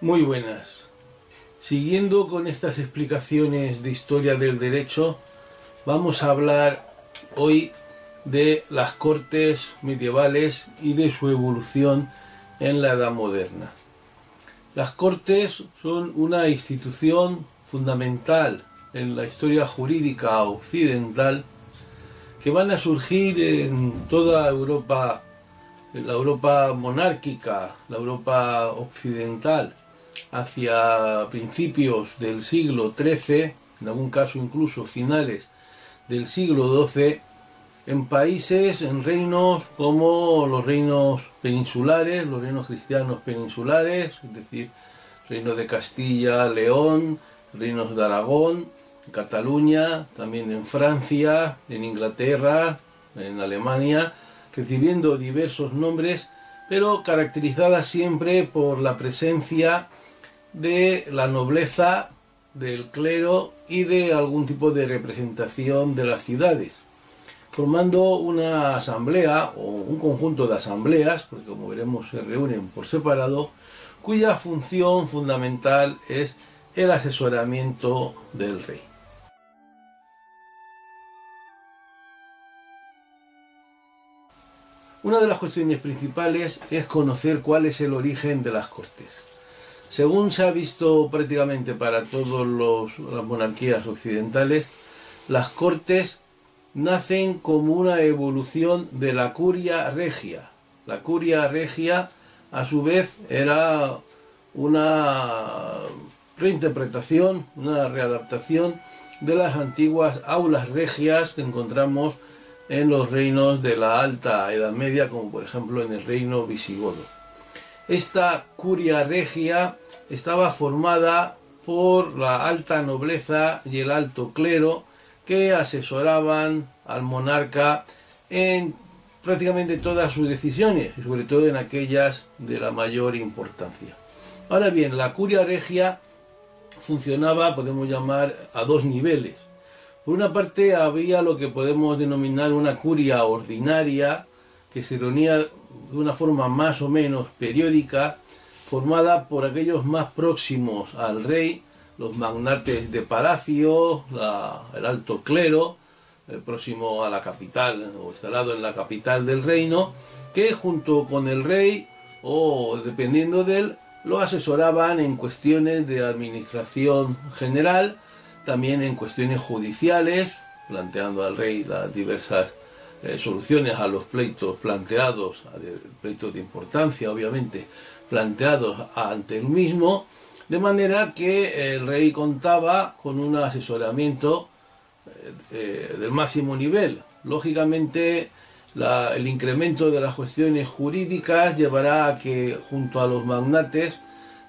Muy buenas. Siguiendo con estas explicaciones de historia del derecho, vamos a hablar hoy de las cortes medievales y de su evolución en la Edad Moderna. Las cortes son una institución fundamental en la historia jurídica occidental que van a surgir en toda Europa, en la Europa monárquica, la Europa occidental, hacia principios del siglo XIII, en algún caso incluso finales del siglo XII, en países, en reinos como los reinos peninsulares, los reinos cristianos peninsulares, es decir, reino de Castilla, León, reinos de Aragón, Cataluña, también en Francia, en Inglaterra, en Alemania, recibiendo diversos nombres, pero caracterizadas siempre por la presencia de la nobleza, del clero y de algún tipo de representación de las ciudades, formando una asamblea o un conjunto de asambleas, porque como veremos se reúnen por separado, cuya función fundamental es el asesoramiento del rey. Una de las cuestiones principales es conocer cuál es el origen de las cortes. Según se ha visto prácticamente para todas las monarquías occidentales, las cortes nacen como una evolución de la curia regia. La curia regia, a su vez, era una reinterpretación, una readaptación de las antiguas aulas regias que encontramos en los reinos de la Alta Edad Media, como por ejemplo en el reino visigodo. Esta curia regia estaba formada por la alta nobleza y el alto clero que asesoraban al monarca en prácticamente todas sus decisiones y sobre todo en aquellas de la mayor importancia. Ahora bien, la curia regia funcionaba, podemos llamar, a dos niveles. Por una parte había lo que podemos denominar una curia ordinaria, que se reunía de una forma más o menos periódica, formada por aquellos más próximos al rey, los magnates de palacio, el alto clero, el próximo a la capital o instalado en la capital del reino, que junto con el rey o dependiendo de él, lo asesoraban en cuestiones de administración general, también en cuestiones judiciales, planteando al rey las diversas eh, soluciones a los pleitos planteados, pleitos de importancia obviamente, planteados ante el mismo, de manera que el rey contaba con un asesoramiento eh, eh, del máximo nivel. Lógicamente, el incremento de las cuestiones jurídicas llevará a que junto a los magnates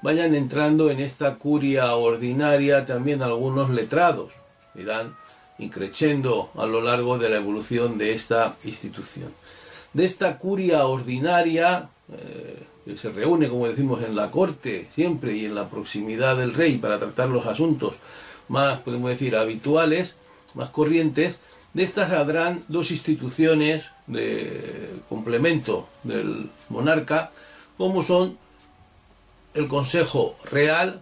vayan entrando en esta curia ordinaria también algunos letrados. Irán increciendo a lo largo de la evolución de esta institución. De esta curia ordinaria, eh, que se reúne, como decimos, en la corte siempre y en la proximidad del rey para tratar los asuntos más, podemos decir, habituales, más corrientes, de estas saldrán dos instituciones de complemento del monarca, como son el Consejo Real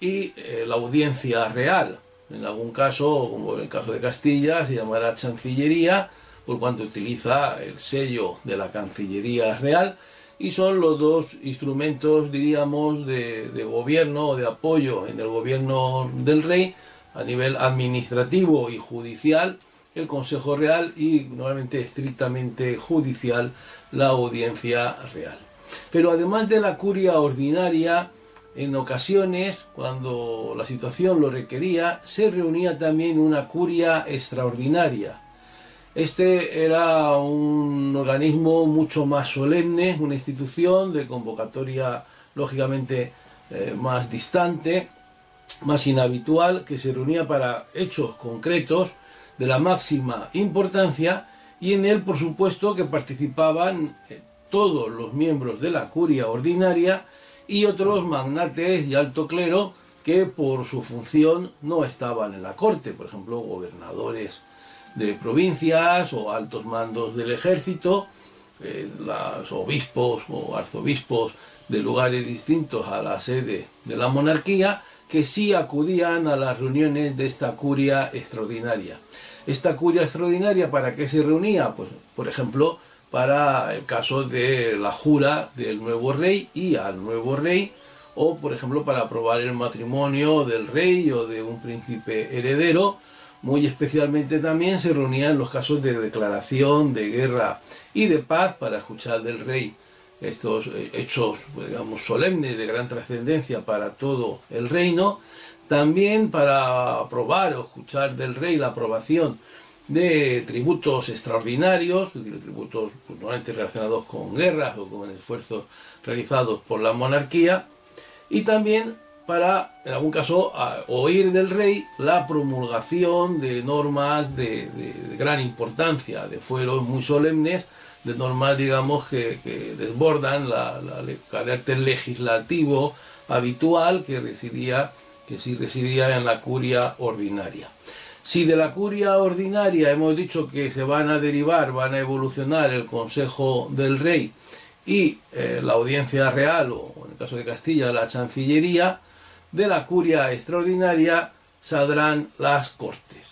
y eh, la Audiencia Real, en algún caso, como en el caso de Castilla, se llamará Chancillería, por cuanto utiliza el sello de la Cancillería Real, y son los dos instrumentos, diríamos, de, de gobierno o de apoyo en el gobierno del rey a nivel administrativo y judicial, el Consejo Real y normalmente estrictamente judicial la Audiencia Real. Pero además de la curia ordinaria, en ocasiones, cuando la situación lo requería, se reunía también una curia extraordinaria. Este era un organismo mucho más solemne, una institución de convocatoria lógicamente eh, más distante, más inhabitual, que se reunía para hechos concretos de la máxima importancia y en él, por supuesto, que participaban eh, todos los miembros de la curia ordinaria y otros magnates y alto clero que por su función no estaban en la corte, por ejemplo, gobernadores de provincias o altos mandos del ejército, eh, los obispos o arzobispos de lugares distintos a la sede de la monarquía, que sí acudían a las reuniones de esta curia extraordinaria. Esta curia extraordinaria, ¿para qué se reunía? Pues, por ejemplo, para el caso de la jura del nuevo rey y al nuevo rey, o por ejemplo para aprobar el matrimonio del rey o de un príncipe heredero. Muy especialmente también se reunía en los casos de declaración de guerra y de paz para escuchar del rey estos eh, hechos, digamos, solemnes de gran trascendencia para todo el reino, también para aprobar o escuchar del rey la aprobación de tributos extraordinarios, tributos normalmente relacionados con guerras o con esfuerzos realizados por la monarquía, y también para, en algún caso, oír del rey la promulgación de normas de, gran importancia, de fueros muy solemnes, de normas, digamos, que, desbordan el carácter legislativo habitual que residía, que sí residía en la curia ordinaria. Si de la curia ordinaria hemos dicho que se van a derivar, van a evolucionar el Consejo del Rey y eh, la Audiencia Real, o en el caso de Castilla, la Chancillería, de la curia extraordinaria saldrán las Cortes.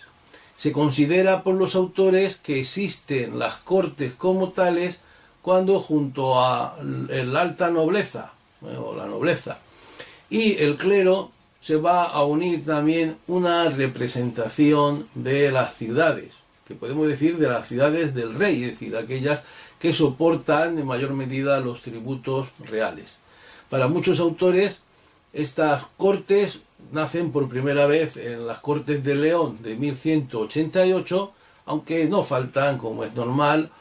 Se considera por los autores que existen las cortes como tales cuando junto a la alta nobleza, o la nobleza, y el clero se va a unir también una representación de las ciudades, que podemos decir de las ciudades del rey, es decir, aquellas que soportan en mayor medida los tributos reales. Para muchos autores, estas cortes nacen por primera vez en las Cortes de León de 1188, aunque no faltan, como es normal,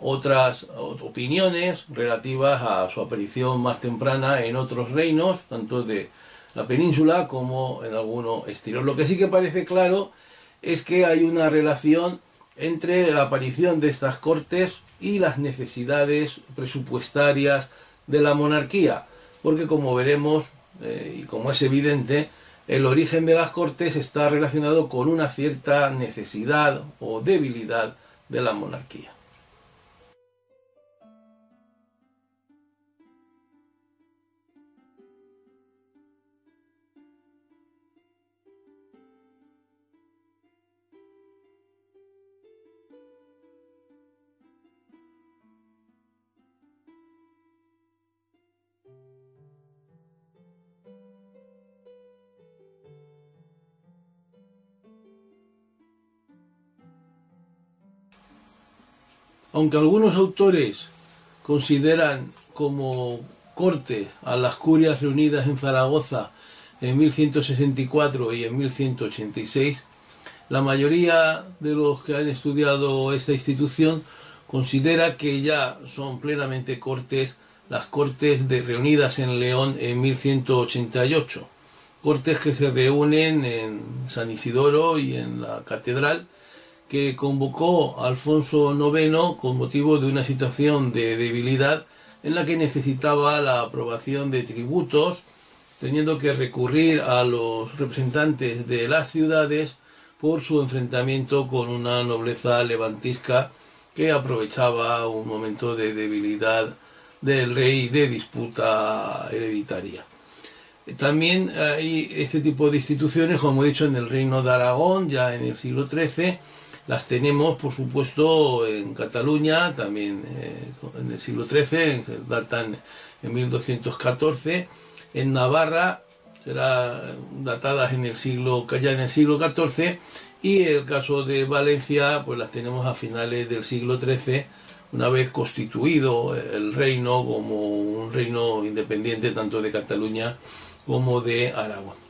otras opiniones relativas a su aparición más temprana en otros reinos, tanto de la península como en alguno exterior. Lo que sí que parece claro es que hay una relación entre la aparición de estas cortes y las necesidades presupuestarias de la monarquía, porque como veremos eh, y como es evidente, el origen de las cortes está relacionado con una cierta necesidad o debilidad de la monarquía. Aunque algunos autores consideran como corte a las curias reunidas en Zaragoza en 1164 y en 1186, la mayoría de los que han estudiado esta institución considera que ya son plenamente cortes las cortes de, reunidas en León en 1188, cortes que se reúnen en San Isidoro y en la catedral que convocó Alfonso IX con motivo de una situación de debilidad en la que necesitaba la aprobación de tributos, teniendo que recurrir a los representantes de las ciudades por su enfrentamiento con una nobleza levantisca que aprovechaba un momento de debilidad del rey de disputa hereditaria. También hay este tipo de instituciones, como he dicho, en el reino de Aragón, ya en el siglo XIII, las tenemos, por supuesto, en Cataluña, también eh, en el siglo XIII, datan en 1214. En Navarra, será datadas en el siglo, ya en el siglo XIV. Y el caso de Valencia, pues las tenemos a finales del siglo XIII, una vez constituido el reino como un reino independiente tanto de Cataluña como de Aragón.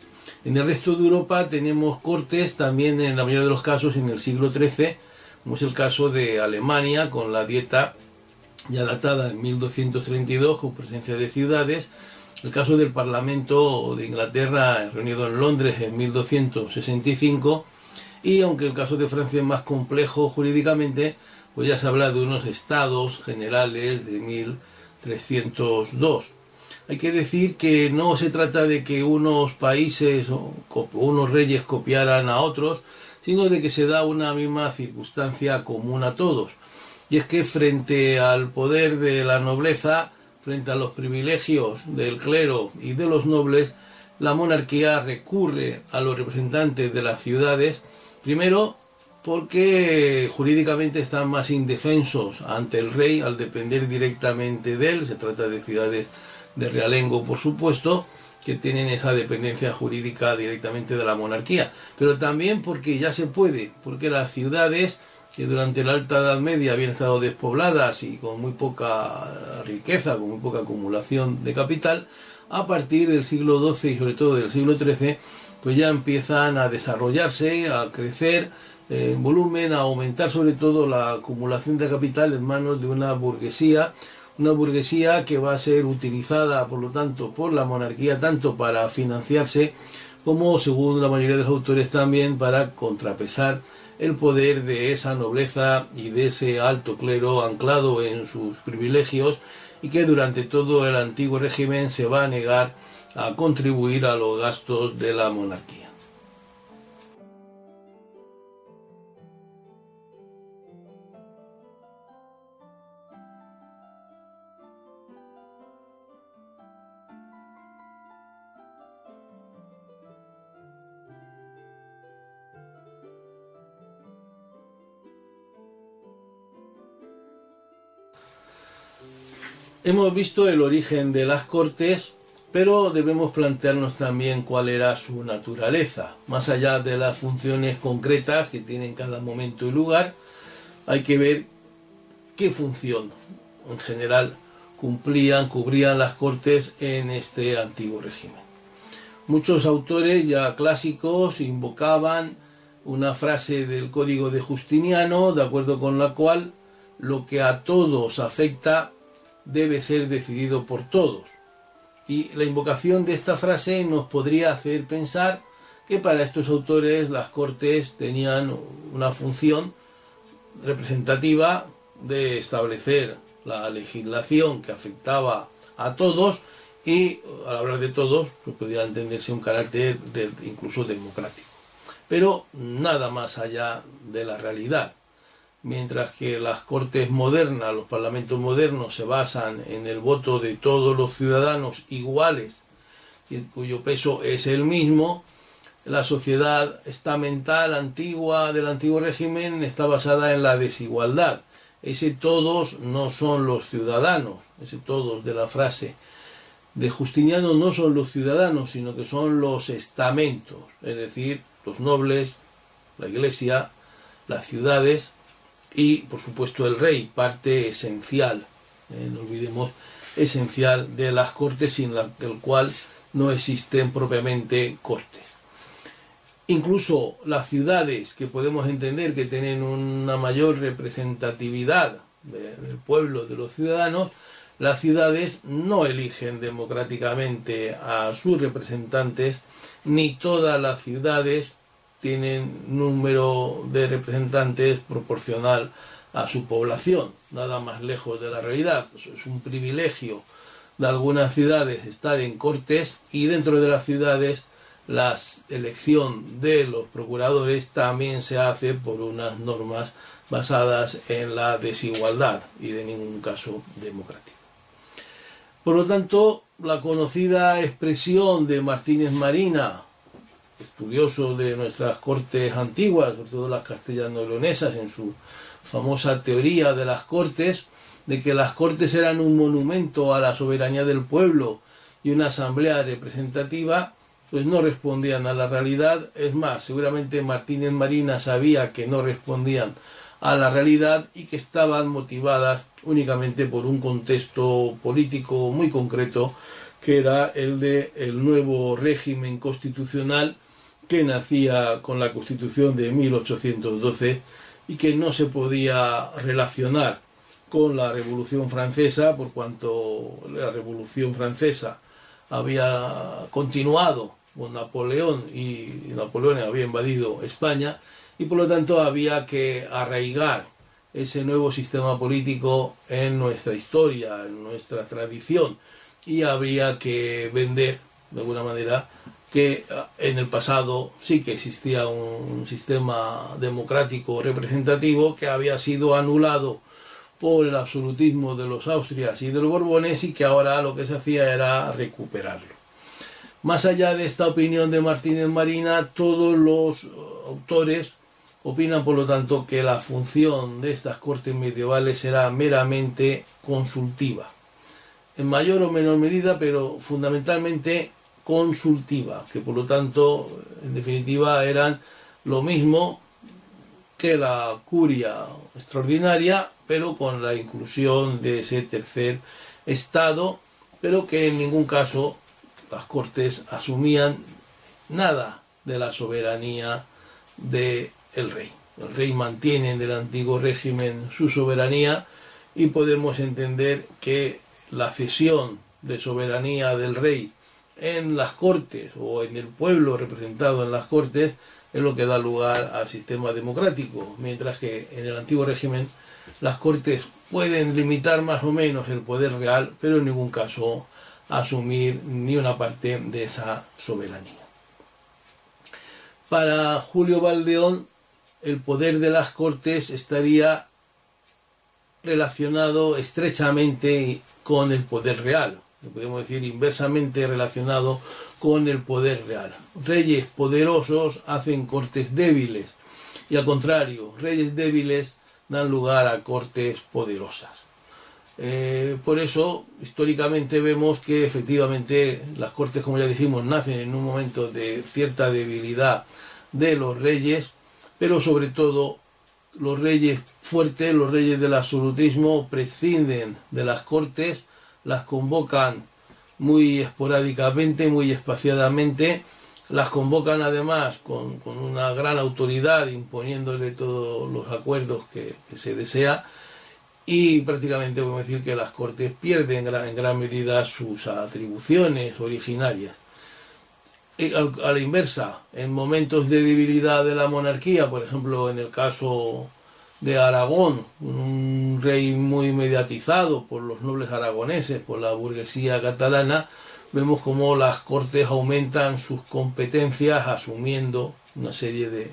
En el resto de Europa tenemos cortes también en la mayoría de los casos en el siglo XIII, como es el caso de Alemania con la dieta ya datada en 1232 con presencia de ciudades, el caso del Parlamento de Inglaterra reunido en Londres en 1265 y aunque el caso de Francia es más complejo jurídicamente, pues ya se habla de unos estados generales de 1302. Hay que decir que no se trata de que unos países o unos reyes copiaran a otros, sino de que se da una misma circunstancia común a todos. Y es que frente al poder de la nobleza, frente a los privilegios del clero y de los nobles, la monarquía recurre a los representantes de las ciudades, primero porque jurídicamente están más indefensos ante el rey al depender directamente de él, se trata de ciudades de realengo por supuesto, que tienen esa dependencia jurídica directamente de la monarquía, pero también porque ya se puede, porque las ciudades que durante la Alta Edad Media habían estado despobladas y con muy poca riqueza, con muy poca acumulación de capital, a partir del siglo XII y sobre todo del siglo XIII, pues ya empiezan a desarrollarse, a crecer en volumen, a aumentar sobre todo la acumulación de capital en manos de una burguesía, una burguesía que va a ser utilizada, por lo tanto, por la monarquía tanto para financiarse como, según la mayoría de los autores, también para contrapesar el poder de esa nobleza y de ese alto clero anclado en sus privilegios y que durante todo el antiguo régimen se va a negar a contribuir a los gastos de la monarquía. Hemos visto el origen de las cortes, pero debemos plantearnos también cuál era su naturaleza. Más allá de las funciones concretas que tienen cada momento y lugar, hay que ver qué función en general cumplían, cubrían las cortes en este antiguo régimen. Muchos autores ya clásicos invocaban una frase del Código de Justiniano, de acuerdo con la cual lo que a todos afecta debe ser decidido por todos. Y la invocación de esta frase nos podría hacer pensar que para estos autores las cortes tenían una función representativa de establecer la legislación que afectaba a todos y al hablar de todos pues podría entenderse un carácter incluso democrático. Pero nada más allá de la realidad mientras que las cortes modernas, los parlamentos modernos se basan en el voto de todos los ciudadanos iguales, cuyo peso es el mismo, la sociedad estamental antigua del antiguo régimen está basada en la desigualdad. Ese todos no son los ciudadanos, ese todos de la frase de Justiniano no son los ciudadanos, sino que son los estamentos, es decir, los nobles, la iglesia, las ciudades, y por supuesto el rey, parte esencial, eh, no olvidemos, esencial de las cortes sin la del cual no existen propiamente cortes. Incluso las ciudades que podemos entender que tienen una mayor representatividad del pueblo, de los ciudadanos, las ciudades no eligen democráticamente a sus representantes, ni todas las ciudades tienen número de representantes proporcional a su población, nada más lejos de la realidad. Es un privilegio de algunas ciudades estar en cortes y dentro de las ciudades la elección de los procuradores también se hace por unas normas basadas en la desigualdad y de ningún caso democrático. Por lo tanto, la conocida expresión de Martínez Marina estudioso de nuestras cortes antiguas, sobre todo las castellano-leonesas, en su famosa teoría de las cortes, de que las cortes eran un monumento a la soberanía del pueblo y una asamblea representativa, pues no respondían a la realidad. Es más, seguramente Martínez Marina sabía que no respondían a la realidad y que estaban motivadas únicamente por un contexto político muy concreto que era el de el nuevo régimen constitucional que nacía con la Constitución de 1812 y que no se podía relacionar con la Revolución Francesa, por cuanto la Revolución Francesa había continuado con Napoleón y Napoleón había invadido España y por lo tanto había que arraigar ese nuevo sistema político en nuestra historia, en nuestra tradición y habría que vender de alguna manera que ah, en el pasado sí que existía un sistema democrático representativo que había sido anulado por el absolutismo de los Austrias y de los Borbones y que ahora lo que se hacía era recuperarlo. Más allá de esta opinión de Martínez Marina, todos los autores opinan, por lo tanto, que la función de estas cortes medievales era meramente consultiva. En mayor o menor medida, pero fundamentalmente consultiva, que por lo tanto, en definitiva, eran lo mismo que la curia extraordinaria, pero con la inclusión de ese tercer estado, pero que en ningún caso las cortes asumían nada de la soberanía del el rey. El rey mantiene en el antiguo régimen su soberanía y podemos entender que la cesión de soberanía del rey en las cortes o en el pueblo representado en las cortes es lo que da lugar al sistema democrático, mientras que en el antiguo régimen las cortes pueden limitar más o menos el poder real, pero en ningún caso asumir ni una parte de esa soberanía. Para Julio Valdeón, el poder de las cortes estaría relacionado estrechamente con el poder real, podemos decir inversamente relacionado con el poder real. Reyes poderosos hacen cortes débiles y al contrario, reyes débiles dan lugar a cortes poderosas. Eh, por eso, históricamente vemos que efectivamente las cortes, como ya dijimos, nacen en un momento de cierta debilidad de los reyes, pero sobre todo los reyes fuertes, los reyes del absolutismo, prescinden de las cortes las convocan muy esporádicamente, muy espaciadamente, las convocan además con, una gran autoridad, imponiéndole todos los acuerdos que, se desea, y prácticamente podemos decir que las Cortes pierden en gran, medida sus atribuciones originarias. a la inversa, en momentos de debilidad de la monarquía, por ejemplo en el caso de Aragón, un rey muy mediatizado por los nobles aragoneses, por la burguesía catalana, vemos como las cortes aumentan sus competencias asumiendo una serie de,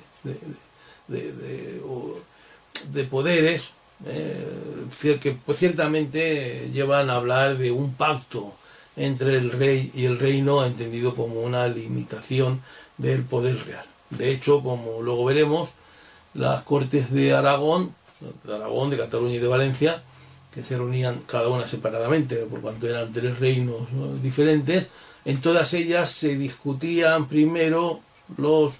de, poderes eh, que pues, ciertamente llevan a hablar de un pacto entre el rey y el reino entendido como una limitación del poder real. De hecho, como luego veremos, las cortes de Aragón, de Aragón, de Cataluña y de Valencia, que se reunían cada una separadamente, por cuanto eran tres reinos diferentes, en todas ellas se discutían primero los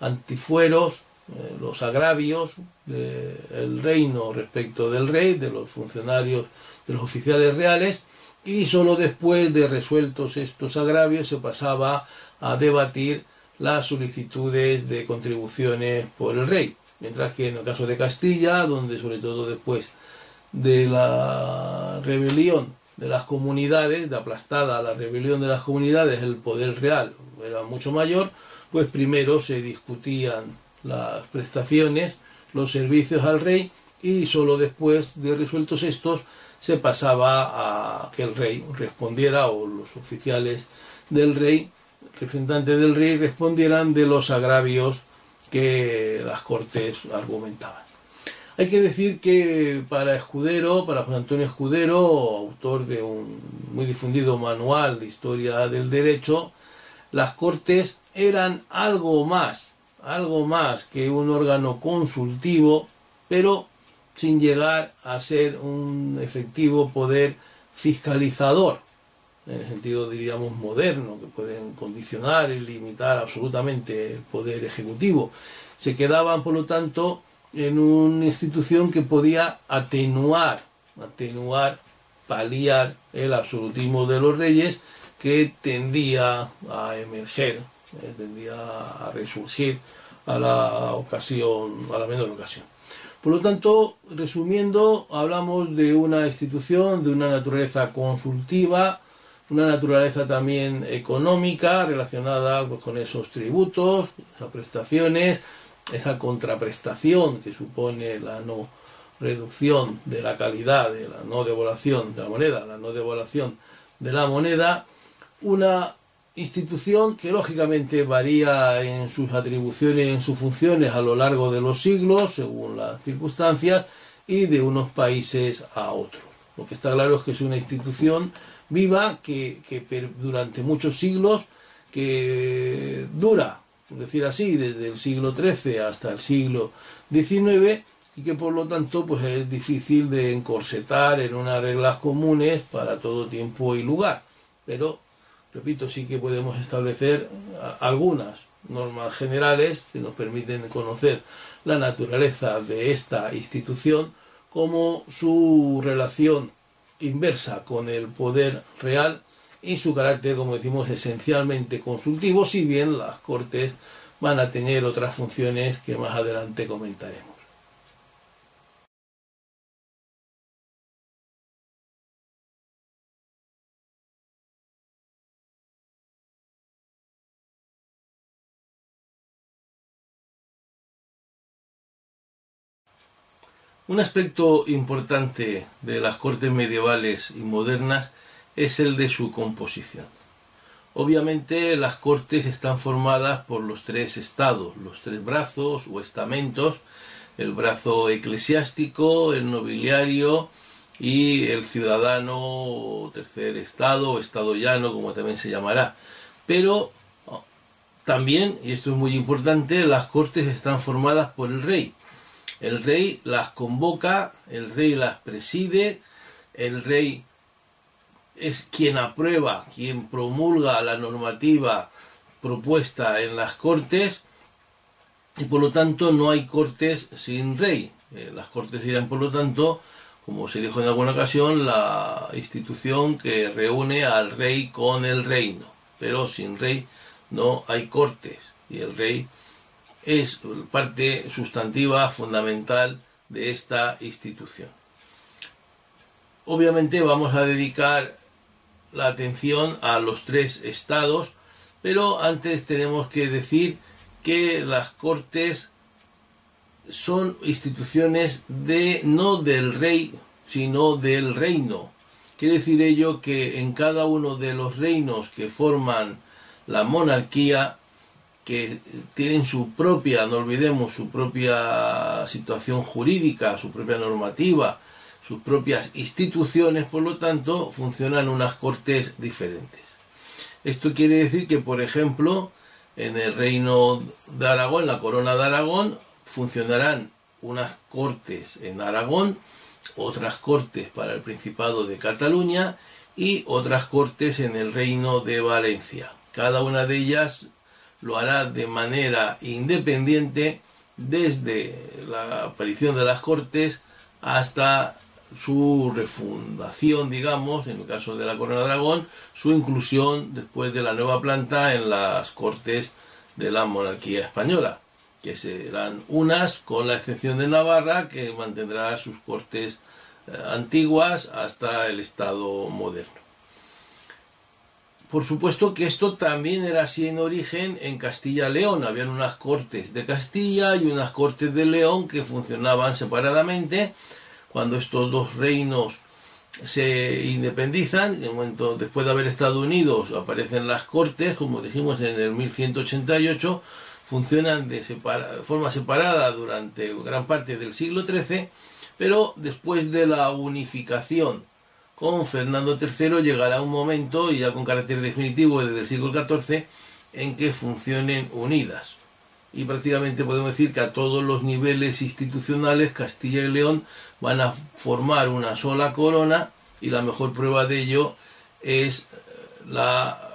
antifueros, eh, los agravios del reino respecto del rey, de los funcionarios, de los oficiales reales, y sólo después de resueltos estos agravios se pasaba a debatir las solicitudes de contribuciones por el rey. Mientras que en el caso de Castilla, donde sobre todo después de la rebelión de las comunidades, de aplastada la rebelión de las comunidades, el poder real era mucho mayor, pues primero se discutían las prestaciones, los servicios al rey y solo después de resueltos estos se pasaba a que el rey respondiera o los oficiales del rey, representantes del rey respondieran de los agravios que las Cortes argumentaban. Hay que decir que para Escudero, para José Antonio Escudero, autor de un muy difundido manual de historia del derecho, las Cortes eran algo más, algo más que un órgano consultivo, pero sin llegar a ser un efectivo poder fiscalizador, en el sentido diríamos moderno, que pueden condicionar y limitar absolutamente el poder ejecutivo. Se quedaban, por lo tanto, en una institución que podía atenuar, atenuar, paliar el absolutismo de los reyes que tendía a emerger, eh, tendía a resurgir a la ocasión, a la menor ocasión. Por lo tanto, resumiendo, hablamos de una institución de una naturaleza consultiva, una naturaleza también económica relacionada pues, con esos tributos, esas prestaciones, esa contraprestación que supone la no reducción de la calidad de la no devaluación de la moneda, la no devaluación de la moneda, una institución que lógicamente varía en sus atribuciones, en sus funciones a lo largo de los siglos, según las circunstancias, y de unos países a otros. Lo que está claro es que es una institución viva que, durante muchos siglos, que dura, por decir así, desde el siglo XIII hasta el siglo XIX, y que por lo tanto pues es difícil de encorsetar en unas reglas comunes para todo tiempo y lugar. Pero, repito, sí que podemos establecer algunas normas generales que nos permiten conocer la naturaleza de esta institución como su relación inversa con el poder real y su carácter, como decimos, esencialmente consultivo, si bien las Cortes van a tener otras funciones que más adelante comentaremos. Un aspecto importante de las cortes medievales y modernas es el de su composición. Obviamente las cortes están formadas por los tres estados, los tres brazos o estamentos, el brazo eclesiástico, el nobiliario y el ciudadano tercer estado o estado llano, como también se llamará. Pero oh, también, y esto es muy importante, las cortes están formadas por el rey el rey las convoca, el rey las preside, el rey es quien aprueba, quien promulga la normativa propuesta en las cortes y por lo tanto no hay cortes sin rey. Eh, las cortes serían por lo tanto, como se dijo en alguna ocasión, la institución que reúne al rey con el reino. Pero sin rey no hay cortes y el rey es parte sustantiva fundamental de esta institución. Obviamente vamos a dedicar la atención a los tres estados, pero antes tenemos que decir que las cortes son instituciones de no del rey, sino del reino. Quiere decir ello que en cada uno de los reinos que forman la monarquía que tienen su propia, no olvidemos, su propia situación jurídica, su propia normativa, sus propias instituciones, por lo tanto, funcionan unas cortes diferentes. Esto quiere decir que, por ejemplo, en el reino de Aragón, la corona de Aragón, funcionarán unas cortes en Aragón, otras cortes para el Principado de Cataluña y otras cortes en el reino de Valencia. Cada una de ellas lo hará de manera independiente desde la aparición de las Cortes hasta su refundación, digamos, en el caso de la Corona de Aragón, su inclusión después de la nueva planta en las Cortes de la monarquía española, que serán unas con la excepción de Navarra, que mantendrá sus Cortes eh, antiguas hasta el Estado moderno. Por supuesto que esto también era así en origen en Castilla-León. Habían unas cortes de Castilla y unas cortes de León que funcionaban separadamente. Cuando estos dos reinos se independizan, en después de haber estado unidos aparecen las cortes, como dijimos en el 1188, funcionan de forma separada durante gran parte del siglo XIII, pero después de la unificación con Fernando III llegará un momento, y ya con carácter definitivo desde el siglo XIV, en que funcionen unidas. Y prácticamente podemos decir que a todos los niveles institucionales Castilla y León van a formar una sola corona y la mejor prueba de ello es eh, la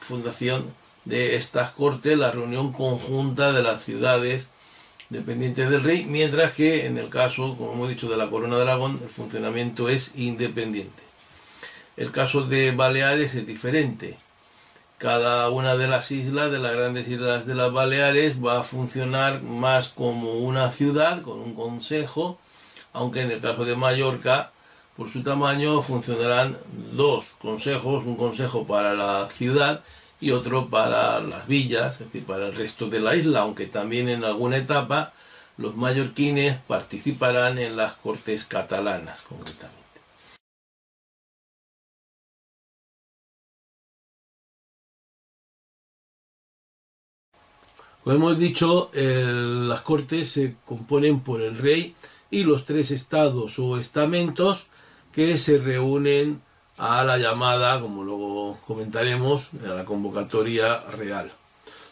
fundación de estas cortes, la reunión conjunta de las ciudades dependientes del rey, mientras que en el caso, como hemos dicho, de la corona de Aragón, el funcionamiento es independiente. El caso de Baleares es diferente. Cada una de las islas, de las grandes islas de las Baleares, va a funcionar más como una ciudad, con un consejo, aunque en el caso de Mallorca, por su tamaño, funcionarán dos consejos, un consejo para la ciudad y otro para las villas, es decir, para el resto de la isla, aunque también en alguna etapa los mallorquines participarán en las cortes catalanas, concretamente. Como hemos dicho, las cortes se componen por el rey y los tres estados o estamentos que se reúnen a la llamada, como luego comentaremos, a la convocatoria real.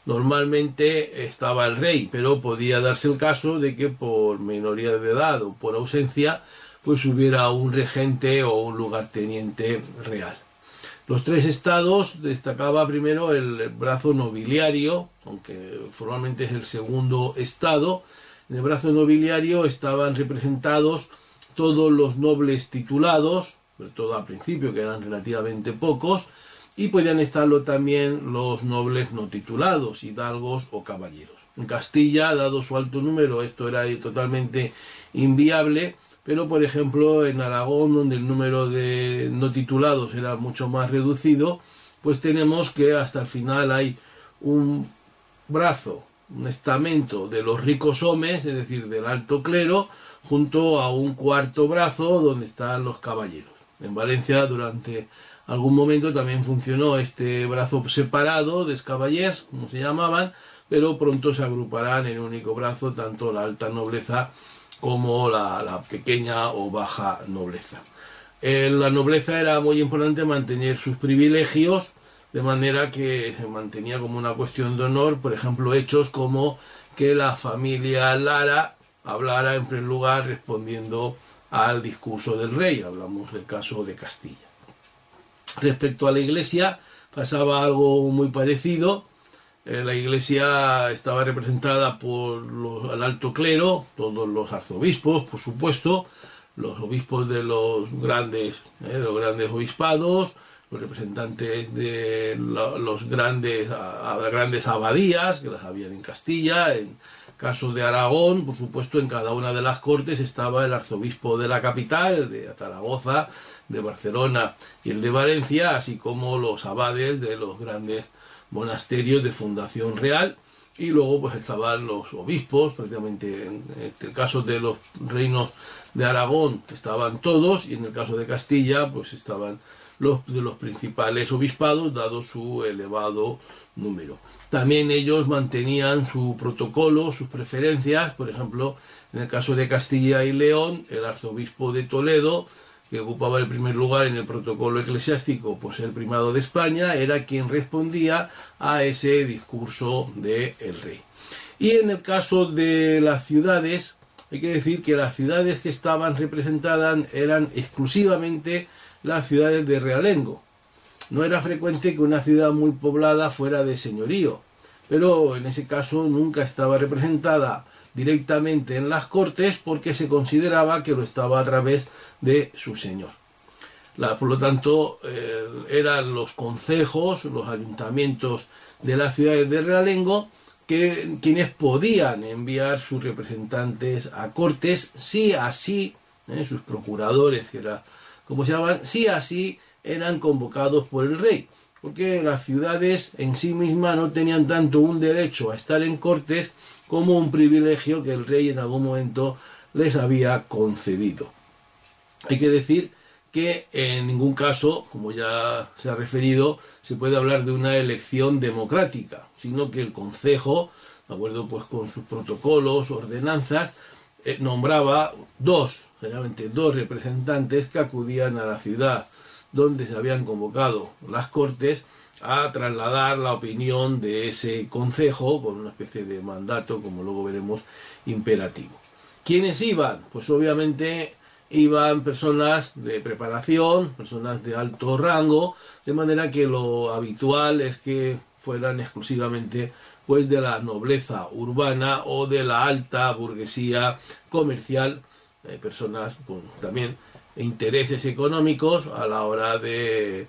Normalmente estaba el rey, pero podía darse el caso de que por minoría de edad o por ausencia, pues hubiera un regente o un lugarteniente real. Los tres estados destacaba primero el brazo nobiliario, aunque formalmente es el segundo estado. En el brazo nobiliario estaban representados todos los nobles titulados, sobre todo al principio, que eran relativamente pocos, y podían estarlo también los nobles no titulados, hidalgos o caballeros. En Castilla, dado su alto número, esto era totalmente inviable, pero por ejemplo en Aragón, donde el número de no titulados era mucho más reducido, pues tenemos que hasta el final hay un brazo, un estamento de los ricos hombres, es decir, del alto clero, junto a un cuarto brazo donde están los caballeros. En Valencia durante algún momento también funcionó este brazo separado de caballers, como se llamaban, pero pronto se agruparán en un único brazo tanto la alta nobleza como la, pequeña o baja nobleza. En la nobleza era muy importante mantener sus privilegios, de manera que se mantenía como una cuestión de honor, por ejemplo, hechos como que la familia Lara hablara en primer lugar respondiendo al discurso del rey, hablamos del caso de Castilla. Respecto a la iglesia, pasaba algo muy parecido, eh, la iglesia estaba representada por los, el alto clero, todos los arzobispos, por supuesto, los obispos de los grandes, eh, los grandes obispados, los representantes de los grandes, grandes abadías, que las había en Castilla, en caso de Aragón, por supuesto, en cada una de las cortes estaba el arzobispo de la capital, de Zaragoza, de Barcelona y el de Valencia, así como los abades de los grandes monasterios de fundación real y luego pues estaban los obispos, prácticamente en el caso de los reinos de Aragón que estaban todos y en el caso de Castilla pues estaban los de los principales obispados dado su elevado número. También ellos mantenían su protocolo, sus preferencias, por ejemplo, en el caso de Castilla y León, el arzobispo de Toledo que ocupaba el primer lugar en el protocolo eclesiástico por ser primado de España, era quien respondía a ese discurso del rey. Y en el caso de las ciudades, hay que decir que las ciudades que estaban representadas eran exclusivamente las ciudades de realengo. No era frecuente que una ciudad muy poblada fuera de señorío, pero en ese caso nunca estaba representada directamente en las cortes porque se consideraba que lo estaba a través de su señor. por lo tanto, eh, eran los concejos, los ayuntamientos de las ciudades de Realengo, que, quienes podían enviar sus representantes a cortes, si así, eh, sus procuradores, que era como se llamaban, si así eran convocados por el rey, porque las ciudades en sí mismas no tenían tanto un derecho a estar en cortes como un privilegio que el rey en algún momento les había concedido. Hay que decir que en ningún caso, como ya se ha referido, se puede hablar de una elección democrática, sino que el Consejo, de acuerdo pues con sus protocolos, ordenanzas, eh, nombraba dos, generalmente dos representantes que acudían a la ciudad donde se habían convocado las Cortes a trasladar la opinión de ese consejo con una especie de mandato, como luego veremos, imperativo. ¿Quiénes iban? Pues obviamente iban personas de preparación, personas de alto rango, de manera que lo habitual es que fueran exclusivamente pues de la nobleza urbana o de la alta burguesía comercial, eh, personas con también intereses económicos a la hora de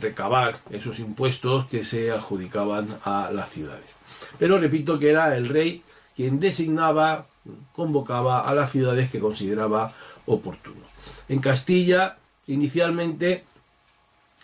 recabar esos impuestos que se adjudicaban a las ciudades. Pero repito que era el rey quien designaba, convocaba a las ciudades que consideraba oportuno. En Castilla, inicialmente,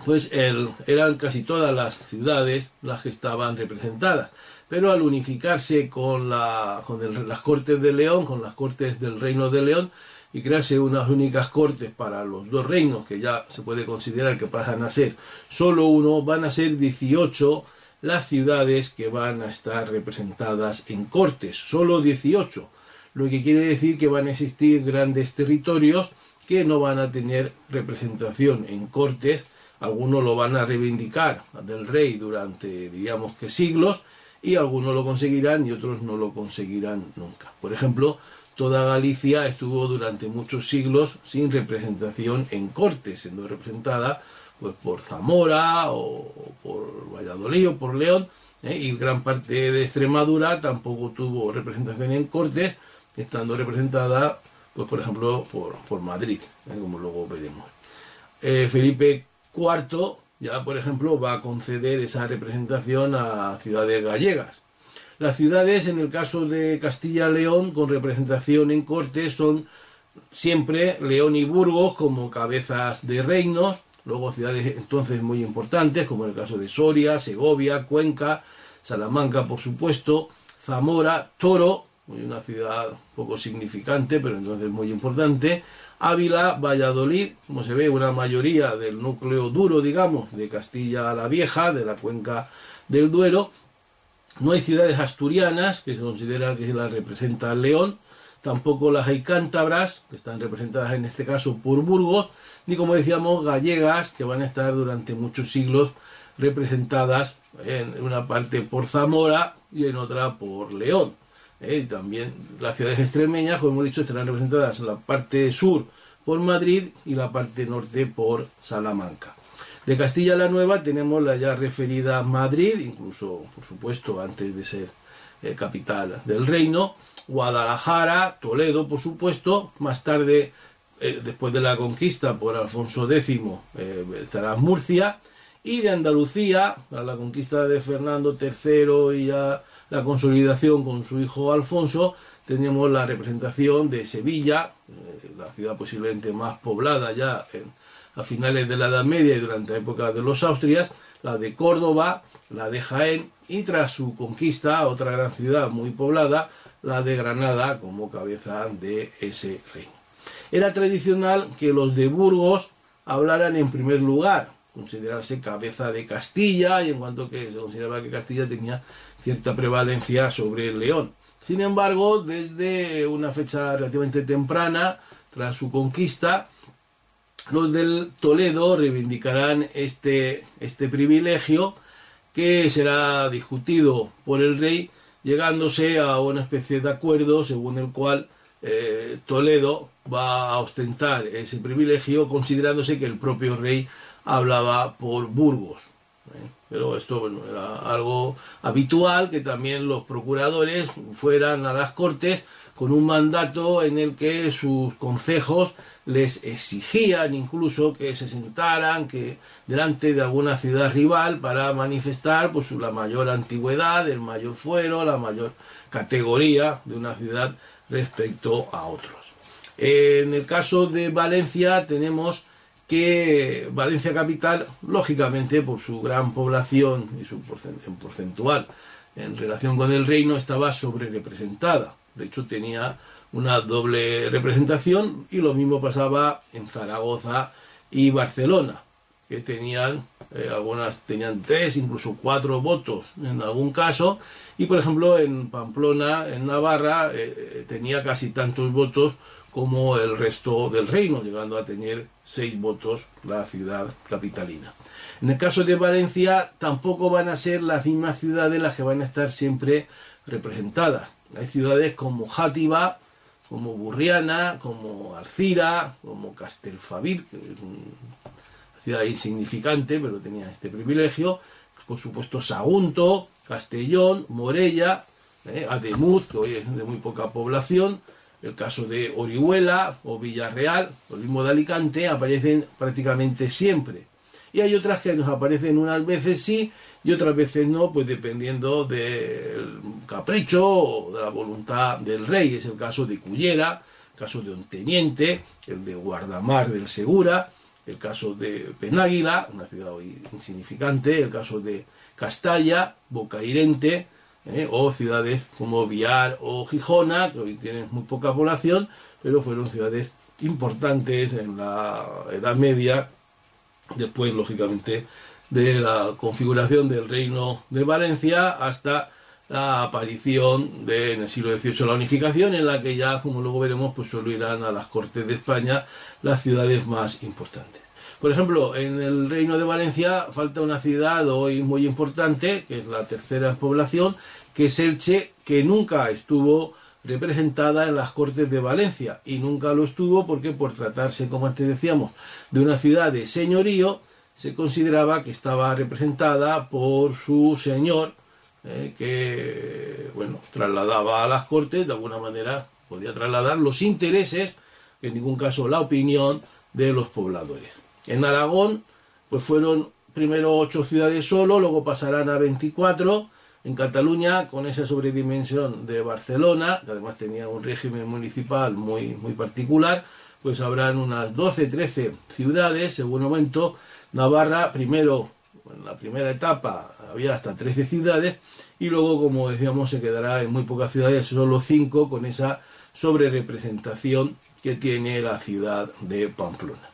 pues eran casi todas las ciudades las que estaban representadas, pero al unificarse con, la, con las Cortes de León, con las Cortes del Reino de León, y crearse unas únicas cortes para los dos reinos, que ya se puede considerar que pasan a ser solo uno, van a ser 18 las ciudades que van a estar representadas en cortes, solo 18, lo que quiere decir que van a existir grandes territorios que no van a tener representación en cortes, algunos lo van a reivindicar del rey durante, diríamos que siglos, y algunos lo conseguirán y otros no lo conseguirán nunca. Por ejemplo, toda Galicia estuvo durante muchos siglos sin representación en cortes, siendo representada pues, por Zamora o por Valladolid o por León, ¿eh? y gran parte de Extremadura tampoco tuvo representación en cortes, estando representada, pues por ejemplo, por, Madrid, ¿eh? como luego veremos. Eh, Felipe IV ya, por ejemplo, va a conceder esa representación a ciudades gallegas. Las ciudades, en el caso de Castilla-León, con representación en corte, son siempre León y Burgos como cabezas de reinos, luego ciudades entonces muy importantes, como el caso de Soria, Segovia, Cuenca, Salamanca, por supuesto, Zamora, Toro, una ciudad poco significante, pero entonces muy importante, Ávila, Valladolid, como se ve, una mayoría del núcleo duro, digamos, de Castilla la Vieja, de la cuenca del Duero. No hay ciudades asturianas, que se considera que la representa León, tampoco las hay cántabras, que están representadas en este caso por Burgos, ni como decíamos, gallegas, que van a estar durante muchos siglos representadas en una parte por Zamora y en otra por León. ¿eh? también las ciudades extremeñas, como hemos dicho, estarán representadas en la parte sur por Madrid y la parte norte por Salamanca. De Castilla la Nueva tenemos la ya referida Madrid, incluso, por supuesto, antes de ser eh, capital del reino, Guadalajara, Toledo, por supuesto, más tarde, eh, después de la conquista por Alfonso X, estará Murcia, y de Andalucía, a la conquista de Fernando III y ya la consolidación con su hijo Alfonso, tenemos la representación de Sevilla, eh, la ciudad posiblemente más poblada ya a finales de la Edad Media y durante la época de los Austrias, la de Córdoba, la de Jaén y tras su conquista, otra gran ciudad muy poblada, la de Granada como cabeza de ese reino. Era tradicional que los de Burgos hablaran en primer lugar, considerarse cabeza de Castilla y en cuanto que se consideraba que Castilla tenía cierta prevalencia sobre el León. Sin embargo, desde una fecha relativamente temprana, tras su conquista, los del Toledo reivindicarán este, este privilegio que será discutido por el rey, llegándose a una especie de acuerdo según el cual eh, Toledo va a ostentar ese privilegio, considerándose que el propio rey hablaba por Burgos. ¿eh? Pero esto era algo habitual que también los procuradores fueran a las cortes con un mandato en el que sus concejos les exigían incluso que se sentaran que delante de alguna ciudad rival para manifestar pues la mayor antigüedad, el mayor fuero, la mayor categoría de una ciudad respecto a otros. En el caso de Valencia tenemos que Valencia Capital, lógicamente por su gran población y su porcentual en relación con el reino, estaba sobre representada. De hecho, tenía una doble representación y lo mismo pasaba en Zaragoza y Barcelona, que tenían, eh, algunas tenían tres, incluso cuatro votos en algún caso, y por ejemplo en Pamplona, en Navarra, eh, eh, tenía casi tantos votos como el resto del reino, llegando a tener seis votos la ciudad capitalina. En el caso de Valencia, tampoco van a ser las mismas ciudades las que van a estar siempre representadas. Hay ciudades como Játiva, como Burriana, como Alcira, como Castelfabir, que es una ciudad insignificante, pero tenía este privilegio. Por supuesto, Sagunto, Castellón, Morella, eh, Ademuz, que hoy es de muy poca población, el caso de Orihuela o Villarreal, o el mismo de Alicante, aparecen prácticamente siempre. Y hay otras que nos aparecen unas veces sí y otras veces no, pues dependiendo del capricho o de la voluntad del rey. Es el caso de Cullera, el caso de Onteniente, el de Guardamar del Segura, el caso de Penáguila, una ciudad hoy insignificante, el caso de Castalla, Bocairente, ¿eh? o ciudades como Viar o Gijona, que hoy tienen muy poca población, pero fueron ciudades importantes en la Edad Media, después, lógicamente, de la configuración del reino de Valencia hasta la aparición de, en el siglo XVIII la unificación en la que ya, como luego veremos, pues solo irán a las Cortes de España las ciudades más importantes. Por ejemplo, en el Reino de Valencia falta una ciudad hoy muy importante, que es la tercera población, que es Elche, que nunca estuvo representada en las Cortes de Valencia y nunca lo estuvo porque por tratarse, como antes decíamos, de una ciudad de señorío, se consideraba que estaba representada por su señor, eh, que bueno, trasladaba a las cortes, de alguna manera podía trasladar los intereses, en ningún caso la opinión de los pobladores. En Aragón, pues fueron primero ocho ciudades solo, luego pasarán a 24. En Cataluña, con esa sobredimensión de Barcelona, que además tenía un régimen municipal muy, muy particular, pues habrán unas 12, 13 ciudades, según momento. Navarra, primero en la primera etapa había hasta 13 ciudades y luego, como decíamos, se quedará en muy pocas ciudades, solo 5, con esa sobrerepresentación que tiene la ciudad de Pamplona.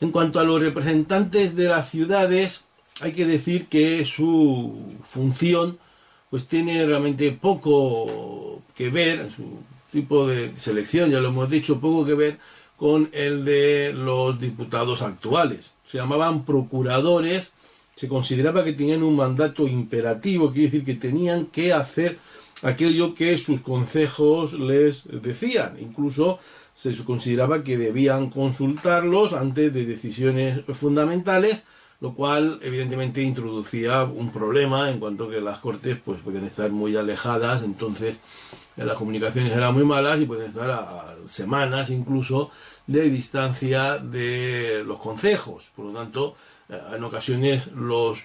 En cuanto a los representantes de las ciudades, hay que decir que su función pues tiene realmente poco que ver, su tipo de selección, ya lo hemos dicho, poco que ver con el de los diputados actuales. Se llamaban procuradores, se consideraba que tenían un mandato imperativo, quiere decir que tenían que hacer aquello que sus consejos les decían. Incluso se consideraba que debían consultarlos antes de decisiones fundamentales, lo cual evidentemente introducía un problema en cuanto que las cortes pues pueden estar muy alejadas, entonces eh, las comunicaciones eran muy malas y pueden estar a semanas incluso de distancia de los consejos. Por lo tanto, eh, en ocasiones los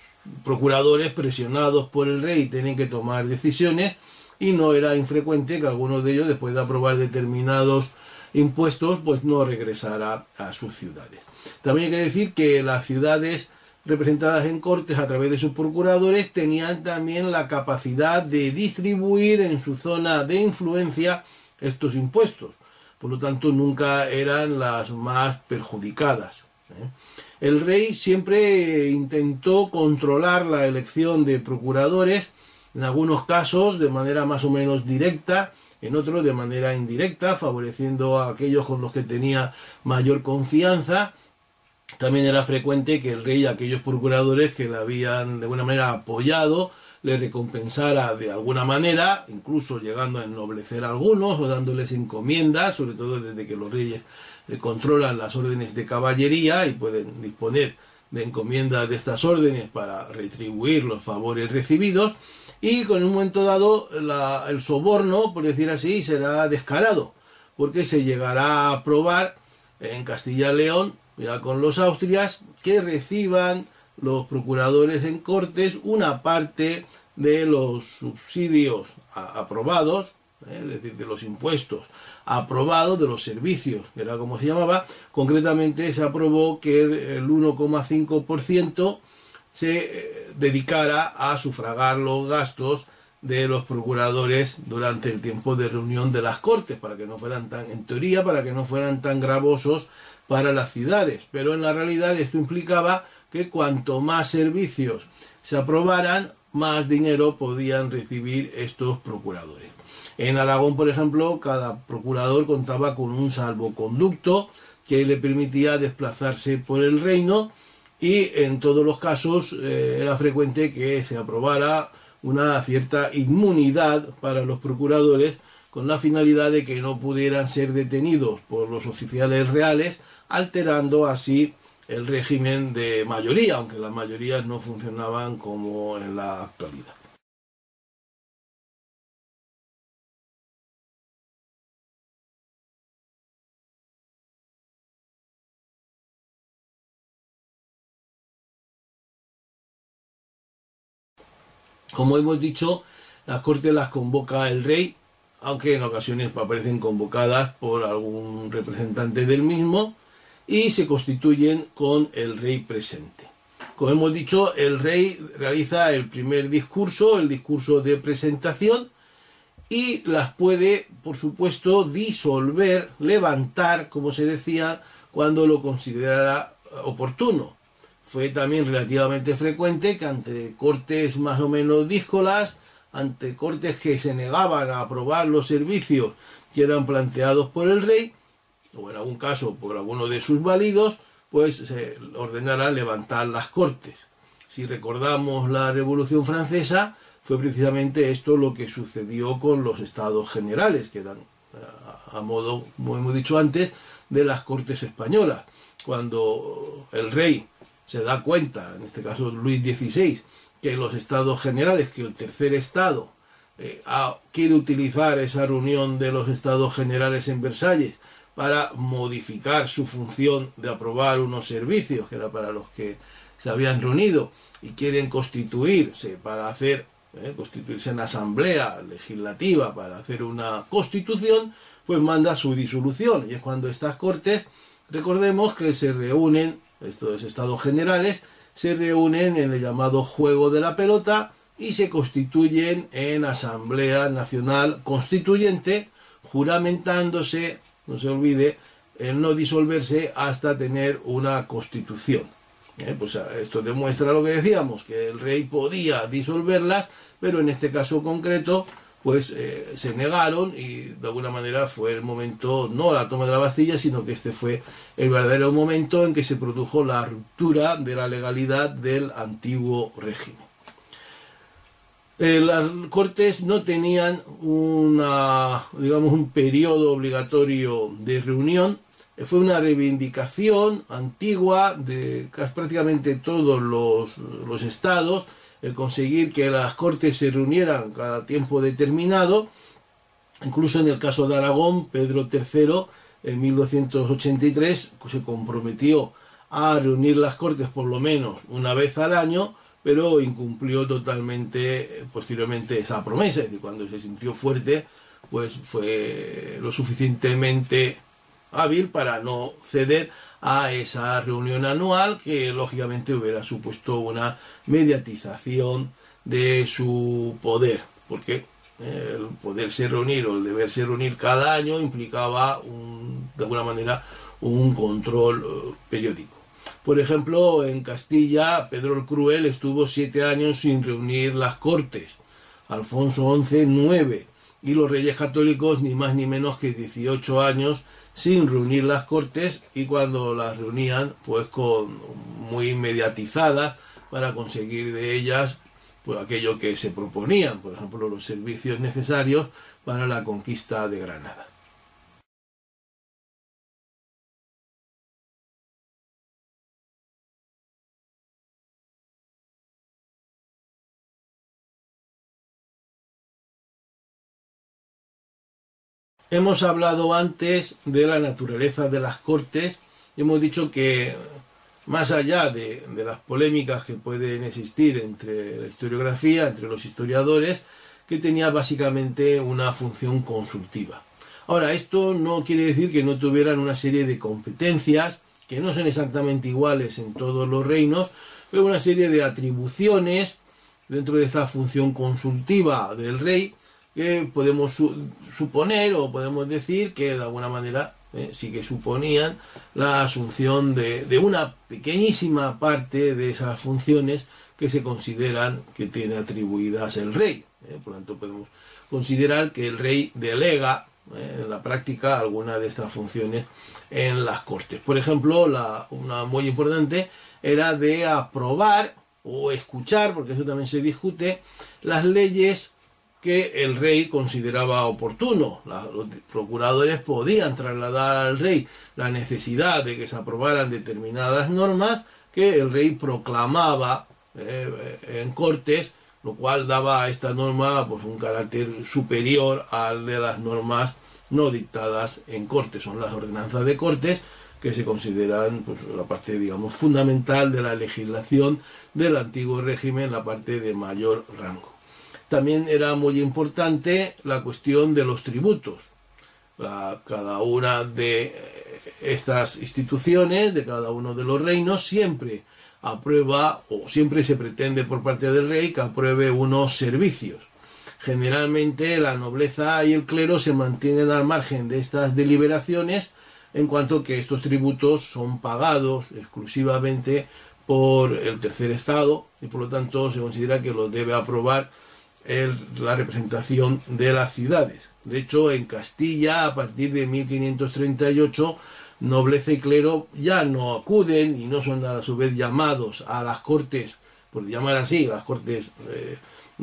procuradores presionados por el rey tienen que tomar decisiones y no era infrecuente que algunos de ellos después de aprobar determinados impuestos, pues no regresará a sus ciudades. También hay que decir que las ciudades representadas en cortes a través de sus procuradores tenían también la capacidad de distribuir en su zona de influencia estos impuestos. Por lo tanto, nunca eran las más perjudicadas. ¿eh? El rey siempre intentó controlar la elección de procuradores, en algunos casos de manera más o menos directa, en otros de manera indirecta, favoreciendo a aquellos con los que tenía mayor confianza. También era frecuente que el rey, aquellos procuradores que le habían de alguna manera apoyado, le recompensara de alguna manera, incluso llegando a ennoblecer a algunos o dándoles encomiendas, sobre todo desde que los reyes eh, controlan las órdenes de caballería y pueden disponer de encomiendas de estas órdenes para retribuir los favores recibidos y con un momento dado el soborno, por decir así, será descarado, porque se llegará a aprobar en Castilla León, ya con los Austrias, que reciban los procuradores en Cortes una parte de los subsidios aprobados, ¿eh? es decir, de los impuestos aprobados, de los servicios, era como se llamaba, concretamente se aprobó que el 1,5% se eh, dedicara a sufragar los gastos de los procuradores durante el tiempo de reunión de las cortes, para que no fueran tan, en teoría, para que no fueran tan gravosos para las ciudades. Pero en la realidad esto implicaba que cuanto más servicios se aprobaran, más dinero podían recibir estos procuradores. En Aragón, por ejemplo, cada procurador contaba con un salvoconducto que le permitía desplazarse por el reino y en todos los casos eh, era frecuente que se aprobara una cierta inmunidad para los procuradores con la finalidad de que no pudieran ser detenidos por los oficiales reales, alterando así el régimen de mayoría, aunque las mayorías no funcionaban como en la actualidad. Como hemos dicho, las cortes las convoca el rey aunque en ocasiones aparecen convocadas por algún representante del mismo, y se constituyen con el rey presente. Como hemos dicho, el rey realiza el primer discurso, el discurso de presentación, y las puede, por supuesto, disolver, levantar, como se decía, cuando lo considerara oportuno. Fue también relativamente frecuente que ante cortes más o menos díscolas, ante cortes que se negaban a aprobar los servicios que eran planteados por el rey, o en algún caso por alguno de sus válidos, pues se ordenara levantar las cortes. Si recordamos la Revolución Francesa, fue precisamente esto lo que sucedió con los estados generales, que eran, a modo, como hemos dicho antes, de las cortes españolas. Cuando el rey se da cuenta, en este caso Luis XVI, que los estados generales, que el tercer estado eh, quiere utilizar esa reunión de los estados generales en Versalles para modificar su función de aprobar unos servicios, que era para los que se habían reunido, y quieren constituirse para hacer, eh, constituirse en asamblea legislativa para hacer una constitución, pues manda su disolución. Y es cuando estas cortes, recordemos que se reúnen, estos estados generales, se reúnen en el llamado juego de la pelota y se constituyen en Asamblea Nacional Constituyente, juramentándose, no se olvide, en no disolverse hasta tener una constitución. Eh, pues esto demuestra lo que decíamos, que el rey podía disolverlas, pero en este caso concreto pues eh, se negaron y de alguna manera fue el momento, no la toma de la Bastilla, sino que este fue el verdadero momento en que se produjo la ruptura de la legalidad del antiguo régimen. Eh, las cortes no tenían una, digamos, un periodo obligatorio de reunión, eh, fue una reivindicación antigua de prácticamente todos los, los estados, el conseguir que las cortes se reunieran cada tiempo determinado. Incluso en el caso de Aragón, Pedro III en 1283 se comprometió a reunir las cortes por lo menos una vez al año, pero incumplió totalmente posteriormente esa promesa. Es cuando se sintió fuerte, pues fue lo suficientemente hábil para no ceder a esa reunión anual que lógicamente hubiera supuesto una mediatización de su poder, porque eh, el poderse reunir o el deberse reunir cada año implicaba de alguna manera un control eh, periódico. Por ejemplo, en Castilla, Pedro el Cruel estuvo siete años sin reunir las cortes, Alfonso XI nueve, y los reyes católicos ni más ni menos que 18 años sin reunir las cortes y cuando las reunían pues con muy mediatizadas para conseguir de ellas pues aquello que se proponían, por ejemplo los servicios necesarios para la conquista de Granada. Hemos hablado antes de la naturaleza de las cortes. Hemos dicho que más allá de, las polémicas que pueden existir entre la historiografía, entre los historiadores, que tenía básicamente una función consultiva. Ahora, esto no quiere decir que no tuvieran una serie de competencias que no son exactamente iguales en todos los reinos, pero una serie de atribuciones dentro de esta función consultiva del rey que podemos suponer o podemos decir que de alguna manera eh, sí que suponían la asunción de, una pequeñísima parte de esas funciones que se consideran que tiene atribuidas el rey. Eh. Por lo tanto, podemos considerar que el rey delega eh, en la práctica alguna de estas funciones en las cortes. Por ejemplo, una muy importante era de aprobar o escuchar, porque eso también se discute, las leyes que el rey consideraba oportuno. los procuradores podían trasladar al rey la necesidad de que se aprobaran determinadas normas que el rey proclamaba eh, en cortes, lo cual daba a esta norma pues, un carácter superior al de las normas no dictadas en cortes. Son las ordenanzas de cortes que se consideran pues, la parte, digamos, fundamental de la legislación del antiguo régimen, la parte de mayor rango. También era muy importante la cuestión de los tributos. cada una de estas instituciones, de cada uno de los reinos, siempre aprueba o siempre se pretende por parte del rey que apruebe unos servicios. Generalmente la nobleza y el clero se mantienen al margen de estas deliberaciones en cuanto que estos tributos son pagados exclusivamente por el tercer estado y por lo tanto se considera que los debe aprobar la representación de las ciudades. De hecho, en Castilla, a partir de 1538, nobleza y clero ya no acuden y no son a su vez llamados a las cortes, por llamar así, las cortes eh,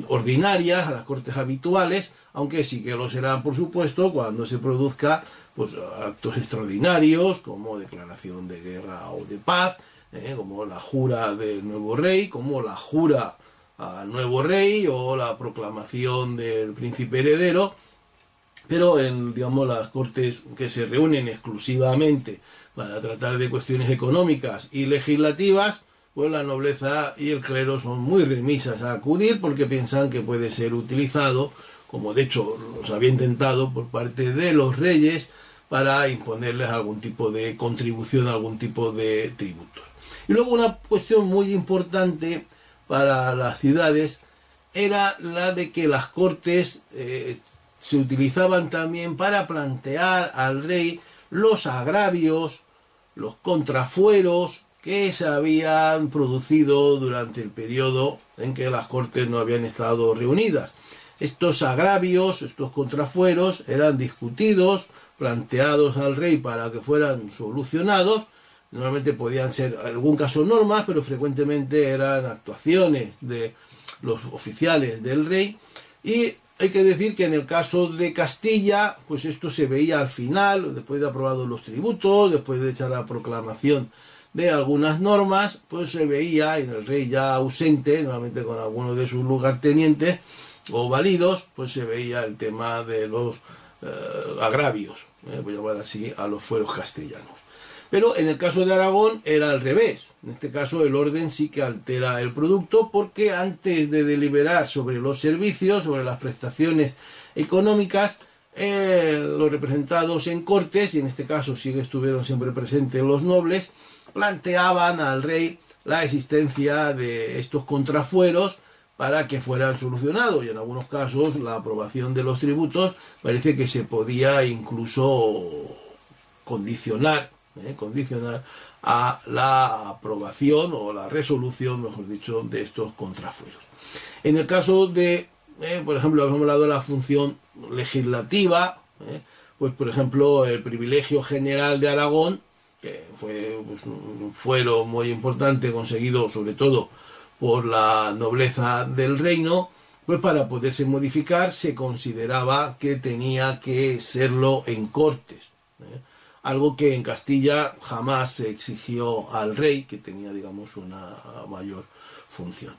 ordinarias, a las cortes habituales, aunque sí que lo serán, por supuesto, cuando se produzca pues, actos extraordinarios como declaración de guerra o de paz, eh, como la jura del nuevo rey, como la jura al nuevo rey o la proclamación del príncipe heredero, pero en digamos las cortes que se reúnen exclusivamente para tratar de cuestiones económicas y legislativas, pues la nobleza y el clero son muy remisas a acudir porque piensan que puede ser utilizado, como de hecho los había intentado por parte de los reyes, para imponerles algún tipo de contribución, algún tipo de tributos. Y luego una cuestión muy importante para las ciudades era la de que las cortes eh, se utilizaban también para plantear al rey los agravios, los contrafueros que se habían producido durante el periodo en que las cortes no habían estado reunidas. Estos agravios, estos contrafueros eran discutidos, planteados al rey para que fueran solucionados. Normalmente podían ser, algún caso, normas, pero frecuentemente eran actuaciones de los oficiales del rey. Y hay que decir que en el caso de Castilla, pues esto se veía al final, después de aprobados los tributos, después de echar la proclamación de algunas normas, pues se veía en el rey ya ausente, normalmente con algunos de sus lugartenientes o válidos, pues se veía el tema de los eh, agravios, eh, voy a llamar así, a los fueros castellanos. Pero en el caso de Aragón era al revés. En este caso el orden sí que altera el producto porque antes de deliberar sobre los servicios, sobre las prestaciones económicas, eh, los representados en cortes, y en este caso sí que estuvieron siempre presentes los nobles, planteaban al rey la existencia de estos contrafueros para que fueran solucionados y en algunos casos la aprobación de los tributos parece que se podía incluso condicionar eh, condicionar a la aprobación o la resolución, mejor dicho, de estos contrafueros. En el caso de, eh, por ejemplo, hemos hablado de la función legislativa, eh, pues por ejemplo, el privilegio general de Aragón, que fue pues, un fuero muy importante conseguido sobre todo por la nobleza del reino, pues para poderse modificar se consideraba que tenía que serlo en cortes algo que en Castilla jamás se exigió al rey, que tenía, digamos, una mayor función.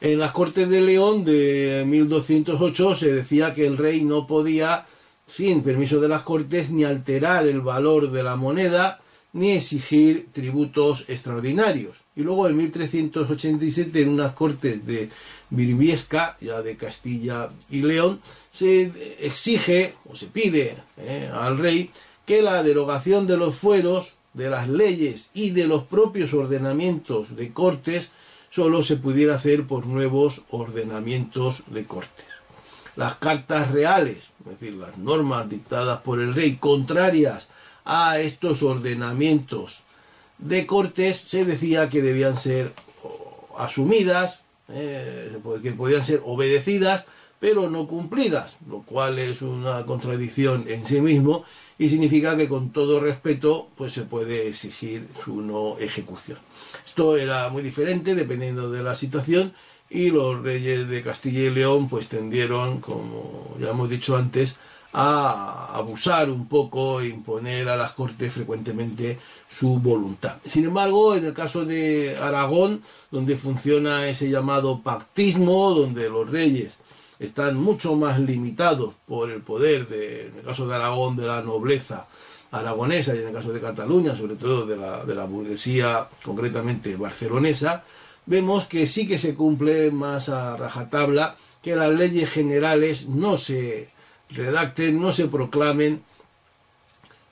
En las Cortes de León de 1208 se decía que el rey no podía, sin permiso de las Cortes, ni alterar el valor de la moneda, ni exigir tributos extraordinarios. Y luego en 1387, en unas Cortes de Birbiesca, ya de Castilla y León, se exige o se pide eh, al rey que la derogación de los fueros, de las leyes y de los propios ordenamientos de cortes solo se pudiera hacer por nuevos ordenamientos de cortes. Las cartas reales, es decir, las normas dictadas por el rey contrarias a estos ordenamientos de cortes, se decía que debían ser asumidas, eh, que podían ser obedecidas, pero no cumplidas, lo cual es una contradicción en sí mismo y significa que con todo respeto pues se puede exigir su no ejecución. Esto era muy diferente dependiendo de la situación y los reyes de Castilla y León pues tendieron, como ya hemos dicho antes, a abusar un poco e imponer a las cortes frecuentemente su voluntad. Sin embargo, en el caso de Aragón, donde funciona ese llamado pactismo, donde los reyes están mucho más limitados por el poder, de, en el caso de Aragón, de la nobleza aragonesa y en el caso de Cataluña, sobre todo de la, de la burguesía concretamente barcelonesa, vemos que sí que se cumple más a rajatabla, que las leyes generales no se redacten, no se proclamen,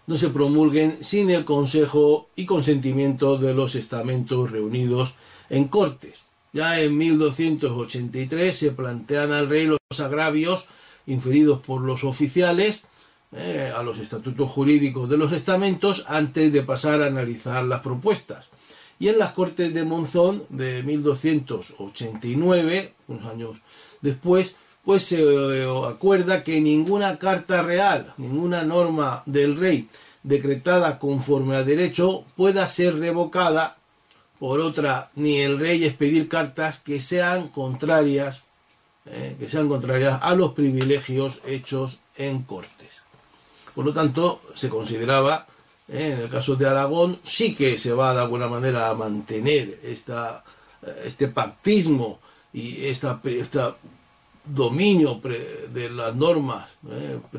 no se promulguen sin el consejo y consentimiento de los estamentos reunidos en cortes. Ya en 1283 se plantean al rey los agravios inferidos por los oficiales eh, a los estatutos jurídicos de los estamentos antes de pasar a analizar las propuestas. Y en las Cortes de Monzón de 1289, unos años después, pues se eh, acuerda que ninguna carta real, ninguna norma del rey decretada conforme a derecho pueda ser revocada por otra, ni el rey expedir cartas que sean contrarias, eh, que sean contrarias a los privilegios hechos en cortes. Por lo tanto, se consideraba, eh, en el caso de Aragón, sí que se va de alguna manera a mantener esta, eh, este pactismo y esta, dominio de las normas,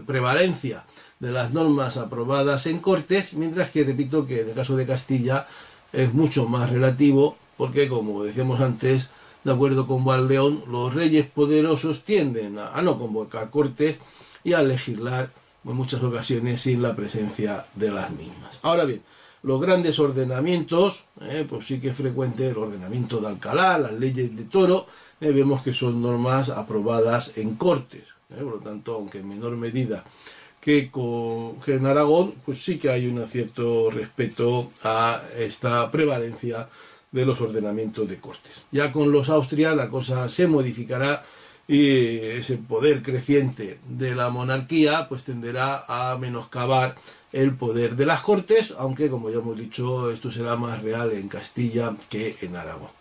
prevalencia de las normas aprobadas en Cortes, mientras que repito que en el caso de Castilla es mucho más relativo porque, como decíamos antes, de acuerdo con Valdeón, los reyes poderosos tienden a, no convocar cortes y a legislar en muchas ocasiones sin la presencia de las mismas. Ahora bien, los grandes ordenamientos, eh, pues sí que es frecuente el ordenamiento de Alcalá, las leyes de Toro, eh, vemos que son normas aprobadas en cortes. Eh, por lo tanto, aunque en menor medida que, con, en Aragón pues sí que hay un cierto respeto a esta prevalencia de los ordenamientos de cortes. Ya con los Austria la cosa se modificará y ese poder creciente de la monarquía pues tenderá a menoscabar el poder de las cortes, aunque como ya hemos dicho esto será más real en Castilla que en Aragón.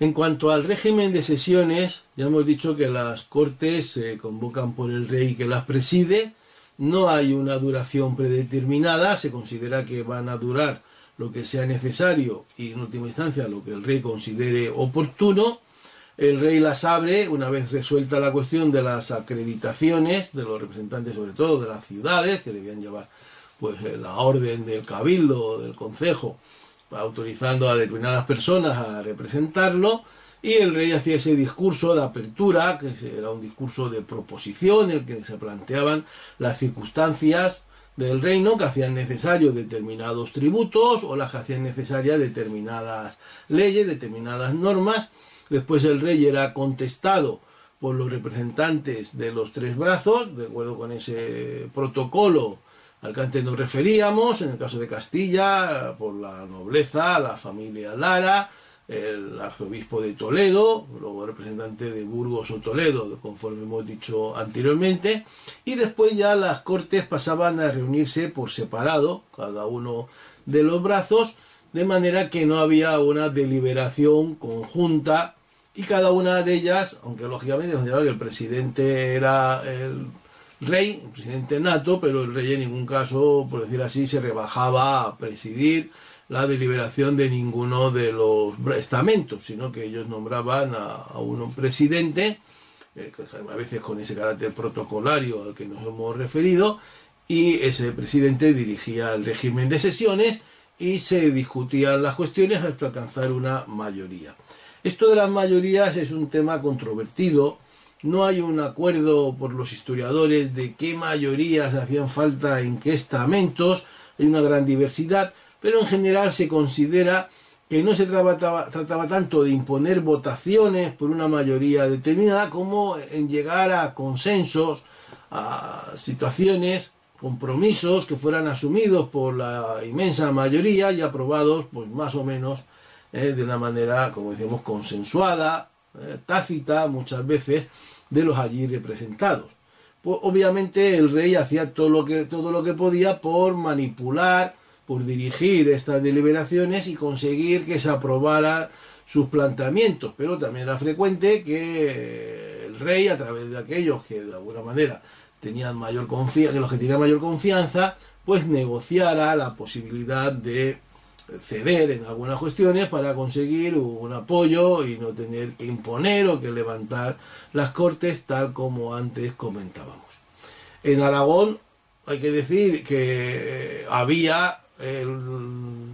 En cuanto al régimen de sesiones, ya hemos dicho que las cortes se convocan por el rey que las preside, no hay una duración predeterminada, se considera que van a durar lo que sea necesario y en última instancia lo que el rey considere oportuno. El rey las abre. Una vez resuelta la cuestión de las acreditaciones de los representantes, sobre todo de las ciudades, que debían llevar pues la orden del cabildo, del concejo, autorizando a determinadas personas a representarlo, y el rey hacía ese discurso de apertura, que era un discurso de proposición, en el que se planteaban las circunstancias del reino que hacían necesarios determinados tributos o las que hacían necesarias determinadas leyes, determinadas normas. Después el rey era contestado por los representantes de los tres brazos, de acuerdo con ese protocolo al que nos referíamos, en el caso de Castilla, por la nobleza, la familia Lara, el arzobispo de Toledo, luego representante de Burgos o Toledo, conforme hemos dicho anteriormente, y después ya las cortes pasaban a reunirse por separado, cada uno de los brazos, de manera que no había una deliberación conjunta y cada una de ellas, aunque lógicamente el presidente era el rey, presidente nato, pero el rey en ningún caso, por decir así, se rebajaba a presidir la deliberación de ninguno de los estamentos, sino que ellos nombraban a, un presidente, eh, a veces con ese carácter protocolario al que nos hemos referido, y ese presidente dirigía el régimen de sesiones y se discutían las cuestiones hasta alcanzar una mayoría. Esto de las mayorías es un tema controvertido. No hay un acuerdo por los historiadores de qué mayorías hacían falta en qué estamentos. Hay una gran diversidad, pero en general se considera que no se trataba, tanto de imponer votaciones por una mayoría determinada como en llegar a consensos, a situaciones, compromisos que fueran asumidos por la inmensa mayoría y aprobados pues más o menos eh, de una manera, como decimos, consensuada, tácita muchas veces, de los allí representados. Pues, obviamente el rey hacía todo lo, que, todo lo que podía por manipular, por dirigir estas deliberaciones y conseguir que se aprobaran sus planteamientos, pero también era frecuente que el rey, a través de aquellos que de alguna manera tenían mayor confianza, que los que tenían mayor confianza, pues negociara la posibilidad de ceder en algunas cuestiones para conseguir un apoyo y no tener que imponer o que levantar las cortes tal como antes comentábamos. En Aragón hay que decir que había el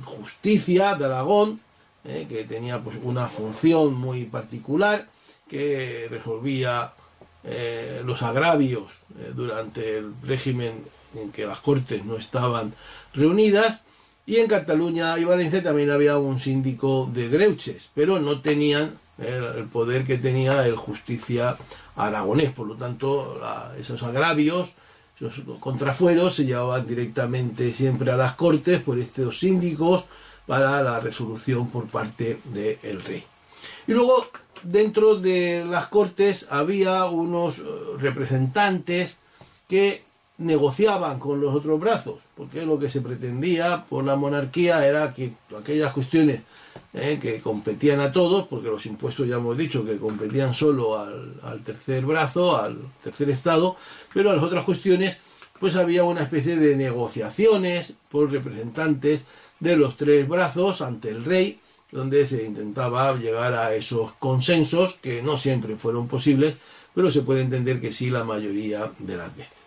justicia de Aragón, eh, que tenía pues, una función muy particular, que resolvía eh, los agravios eh, durante el régimen en que las cortes no estaban reunidas y en Cataluña y Valencia también había un síndico de greuches, pero no tenían el, poder que tenía el justicia aragonés. Por lo tanto, esos agravios, esos contrafueros se llevaban directamente siempre a las cortes por estos síndicos para la resolución por parte del rey. Y luego, dentro de las cortes había unos eh, representantes que negociaban con los otros brazos, porque lo que se pretendía por la monarquía era que aquellas cuestiones eh, que competían a todos, porque los impuestos ya hemos dicho que competían solo al, tercer brazo, al tercer estado, pero a las otras cuestiones pues había una especie de negociaciones por representantes de los tres brazos ante el rey, donde se intentaba llegar a esos consensos que no siempre fueron posibles, pero se puede entender que sí la mayoría de las veces.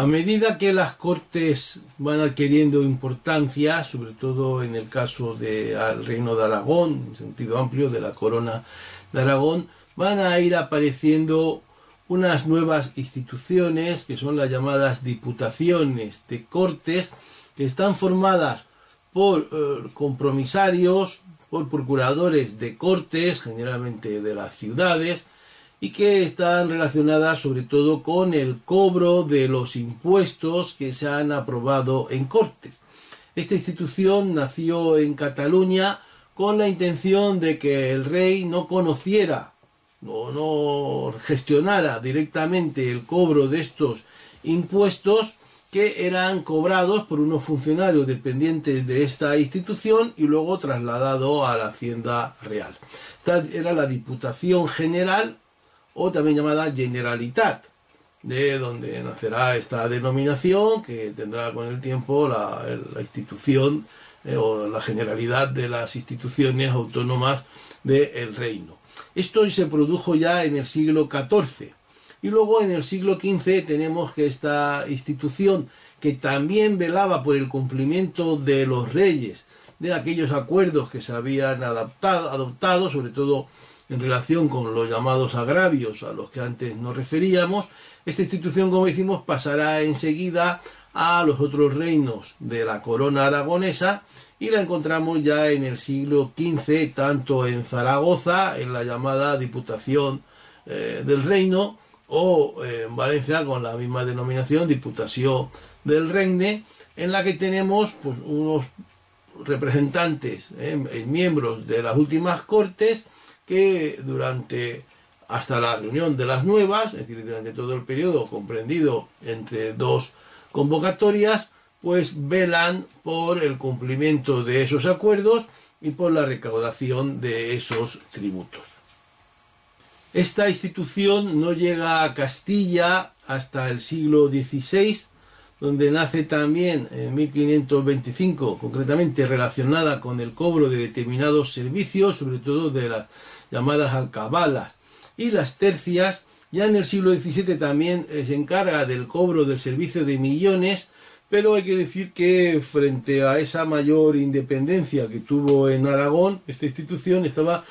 A medida que las cortes van adquiriendo importancia, sobre todo en el caso del reino de Aragón, en sentido amplio de la corona de Aragón, van a ir apareciendo unas nuevas instituciones que son las llamadas diputaciones de cortes, que están formadas por eh, compromisarios, por procuradores de cortes, generalmente de las ciudades, y que están relacionadas sobre todo con el cobro de los impuestos que se han aprobado en Cortes. Esta institución nació en Cataluña con la intención de que el rey no conociera o no gestionara directamente el cobro de estos impuestos que eran cobrados por unos funcionarios dependientes de esta institución y luego trasladado a la Hacienda Real. Esta era la Diputación General o también llamada Generalitat, de donde nacerá esta denominación que tendrá con el tiempo la, institución eh, o la generalidad de las instituciones autónomas del reino. Esto se produjo ya en el siglo XIV. Y luego en el siglo XV tenemos que esta institución que también velaba por el cumplimiento de los reyes, de aquellos acuerdos que se habían adaptado, adoptado, sobre todo en relación con los llamados agravios a los que antes nos referíamos, esta institución, como decimos, pasará enseguida a los otros reinos de la corona aragonesa y la encontramos ya en el siglo XV, tanto en Zaragoza, en la llamada Diputación eh, del Reino, o en Valencia con la misma denominación, Diputación del Regne, en la que tenemos pues, unos representantes, eh, miembros de las últimas cortes, que durante hasta la reunión de las nuevas, es decir, durante todo el periodo comprendido entre dos convocatorias, pues velan por el cumplimiento de esos acuerdos y por la recaudación de esos tributos. Esta institución no llega a Castilla hasta el siglo XVI, donde nace también en 1525, concretamente relacionada con el cobro de determinados servicios, sobre todo de las llamadas alcabalas y las tercias. Ya en el siglo XVII también eh, se encarga del cobro del servicio de millones, pero hay que decir que frente a esa mayor independencia que tuvo en Aragón, esta institución estaba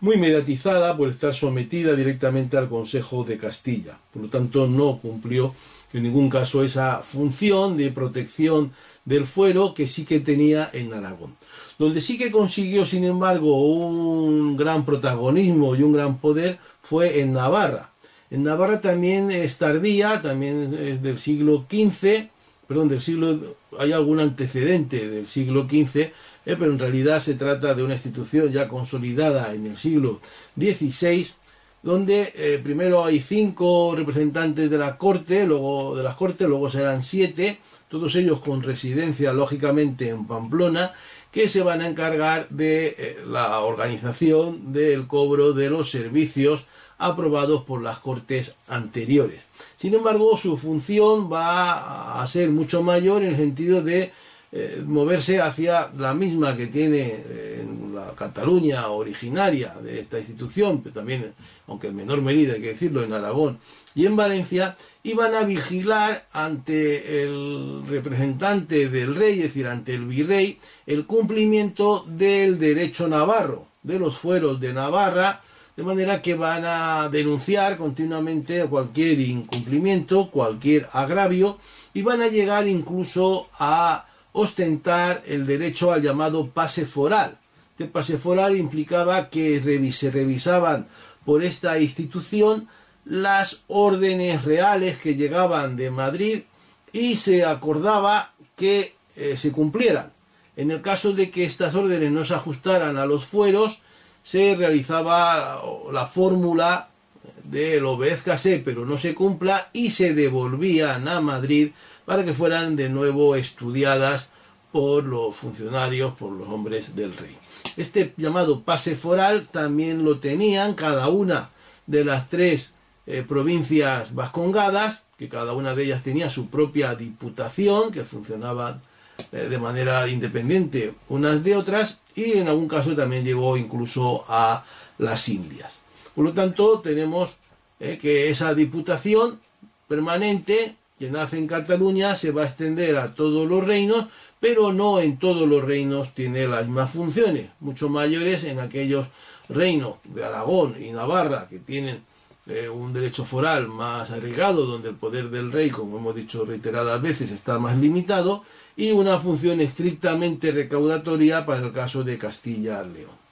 muy mediatizada por estar sometida directamente al Consejo de Castilla. Por lo tanto, no cumplió en ningún caso esa función de protección del fuero que sí que tenía en Aragón. Donde sí que consiguió, sin embargo, un gran protagonismo y un gran poder fue en Navarra. En Navarra también es tardía, también es del siglo XV, perdón, del siglo, hay algún antecedente del siglo XV, eh, pero en realidad se trata de una institución ya consolidada en el siglo XVI, donde eh, primero hay cinco representantes de la corte, luego de las cortes, luego serán siete, todos ellos con residencia lógicamente en Pamplona, que se van a encargar de eh, la organización del cobro de los servicios aprobados por las cortes anteriores. Sin embargo, su función va a ser mucho mayor en el sentido de eh, moverse hacia la misma que tiene eh, en la Cataluña originaria de esta institución, pero también, aunque en menor medida hay que decirlo, en Aragón y en Valencia, iban a vigilar ante el representante del rey, es decir, ante el virrey, el cumplimiento del derecho navarro, de los fueros de Navarra, de manera que van a denunciar continuamente cualquier incumplimiento, cualquier agravio, y van a llegar incluso a ostentar el derecho al llamado pase foral. Este pase foral implicaba que se revisaban por esta institución las órdenes reales que llegaban de Madrid y se acordaba que eh, se cumplieran. En el caso de que estas órdenes no se ajustaran a los fueros, se realizaba la fórmula de lo obedezcase pero no se cumpla y se devolvían a Madrid para que fueran de nuevo estudiadas por los funcionarios, por los hombres del rey. Este llamado pase foral también lo tenían cada una de las tres eh, provincias vascongadas, que cada una de ellas tenía su propia diputación, que funcionaban eh, de manera independiente unas de otras, y en algún caso también llegó incluso a las Indias. Por lo tanto, tenemos eh, que esa diputación permanente que nace en Cataluña se va a extender a todos los reinos, pero no en todos los reinos tiene las mismas funciones, mucho mayores en aquellos reinos de Aragón y Navarra que tienen eh, un derecho foral más arraigado, donde el poder del rey, como hemos dicho reiteradas veces, está más limitado, y una función estrictamente recaudatoria para el caso de Castilla-León.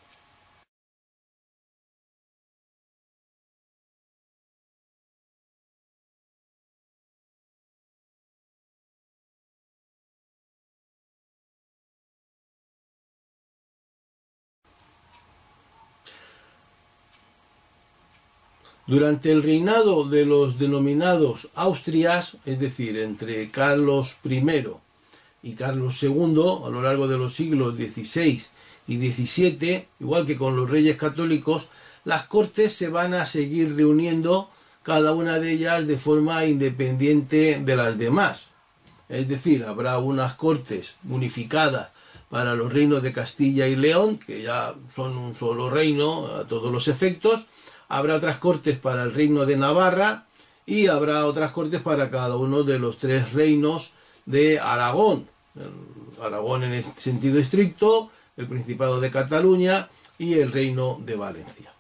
Durante el reinado de los denominados Austrias, es decir, entre Carlos I y Carlos II a lo largo de los siglos XVI y XVII, igual que con los reyes católicos, las cortes se van a seguir reuniendo cada una de ellas de forma independiente de las demás. Es decir, habrá unas cortes unificadas para los reinos de Castilla y León, que ya son un solo reino a todos los efectos, habrá otras cortes para el reino de Navarra y habrá otras cortes para cada uno de los tres reinos de Aragón, Aragón en este sentido estricto, el Principado de Cataluña y el Reino de Valencia.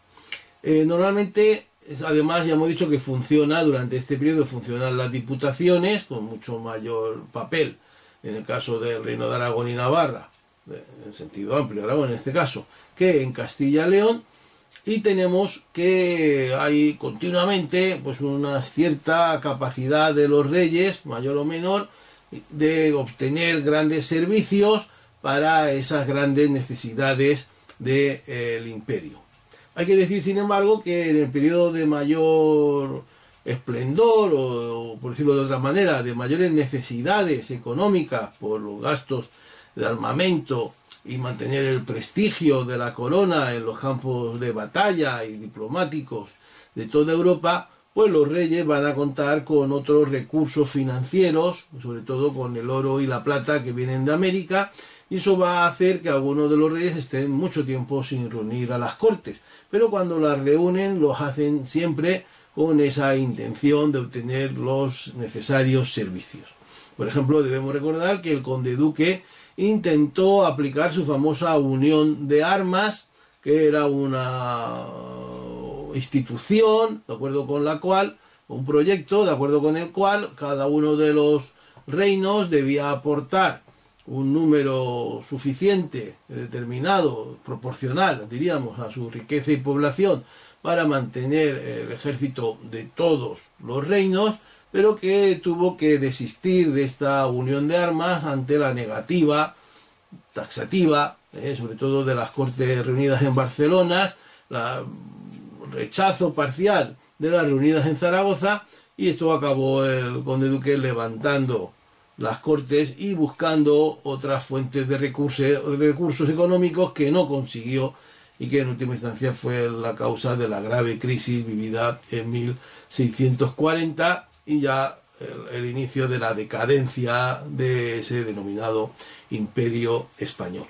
Eh, normalmente, además, ya hemos dicho que funciona, durante este periodo funcionan las diputaciones con mucho mayor papel, en el caso del Reino de Aragón y Navarra, en sentido amplio, Aragón en este caso, que en Castilla-León, y tenemos que hay continuamente pues una cierta capacidad de los reyes, mayor o menor, de obtener grandes servicios para esas grandes necesidades del de, imperio. Hay que decir, sin embargo, que en el periodo de mayor esplendor, o, por decirlo de otra manera, de mayores necesidades económicas por los gastos de armamento y mantener el prestigio de la corona en los campos de batalla y diplomáticos de toda Europa, pues los reyes van a contar con otros recursos financieros, sobre todo con el oro y la plata que vienen de América, y eso va a hacer que algunos de los reyes estén mucho tiempo sin reunir a las cortes. Pero cuando las reúnen, los hacen siempre con esa intención de obtener los necesarios servicios. Por ejemplo, debemos recordar que el conde duque intentó aplicar su famosa unión de armas, que era una institución, de acuerdo con la cual, un proyecto, de acuerdo con el cual cada uno de los reinos debía aportar un número suficiente, determinado, proporcional, diríamos, a su riqueza y población para mantener el ejército de todos los reinos, pero que tuvo que desistir de esta unión de armas ante la negativa taxativa, eh, sobre todo de las Cortes reunidas en Barcelona, el rechazo parcial de las reunidas en Zaragoza, y esto acabó el conde duque levantando las Cortes y buscando otras fuentes de recursos, recursos económicos que no consiguió y que en última instancia fue la causa de la grave crisis vivida en 1640 y ya el, el inicio de la decadencia de ese denominado imperio español.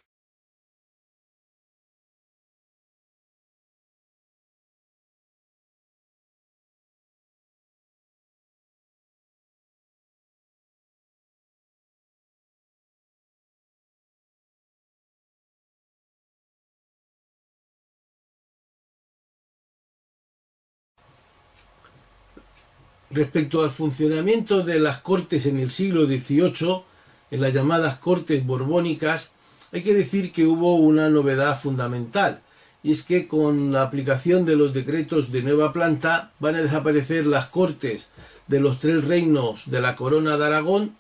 Respecto al funcionamiento de las cortes en el siglo XVIII, en las llamadas cortes borbónicas, hay que decir que hubo una novedad fundamental, y es que con la aplicación de los decretos de nueva planta van a desaparecer las cortes de los tres reinos de la corona de Aragón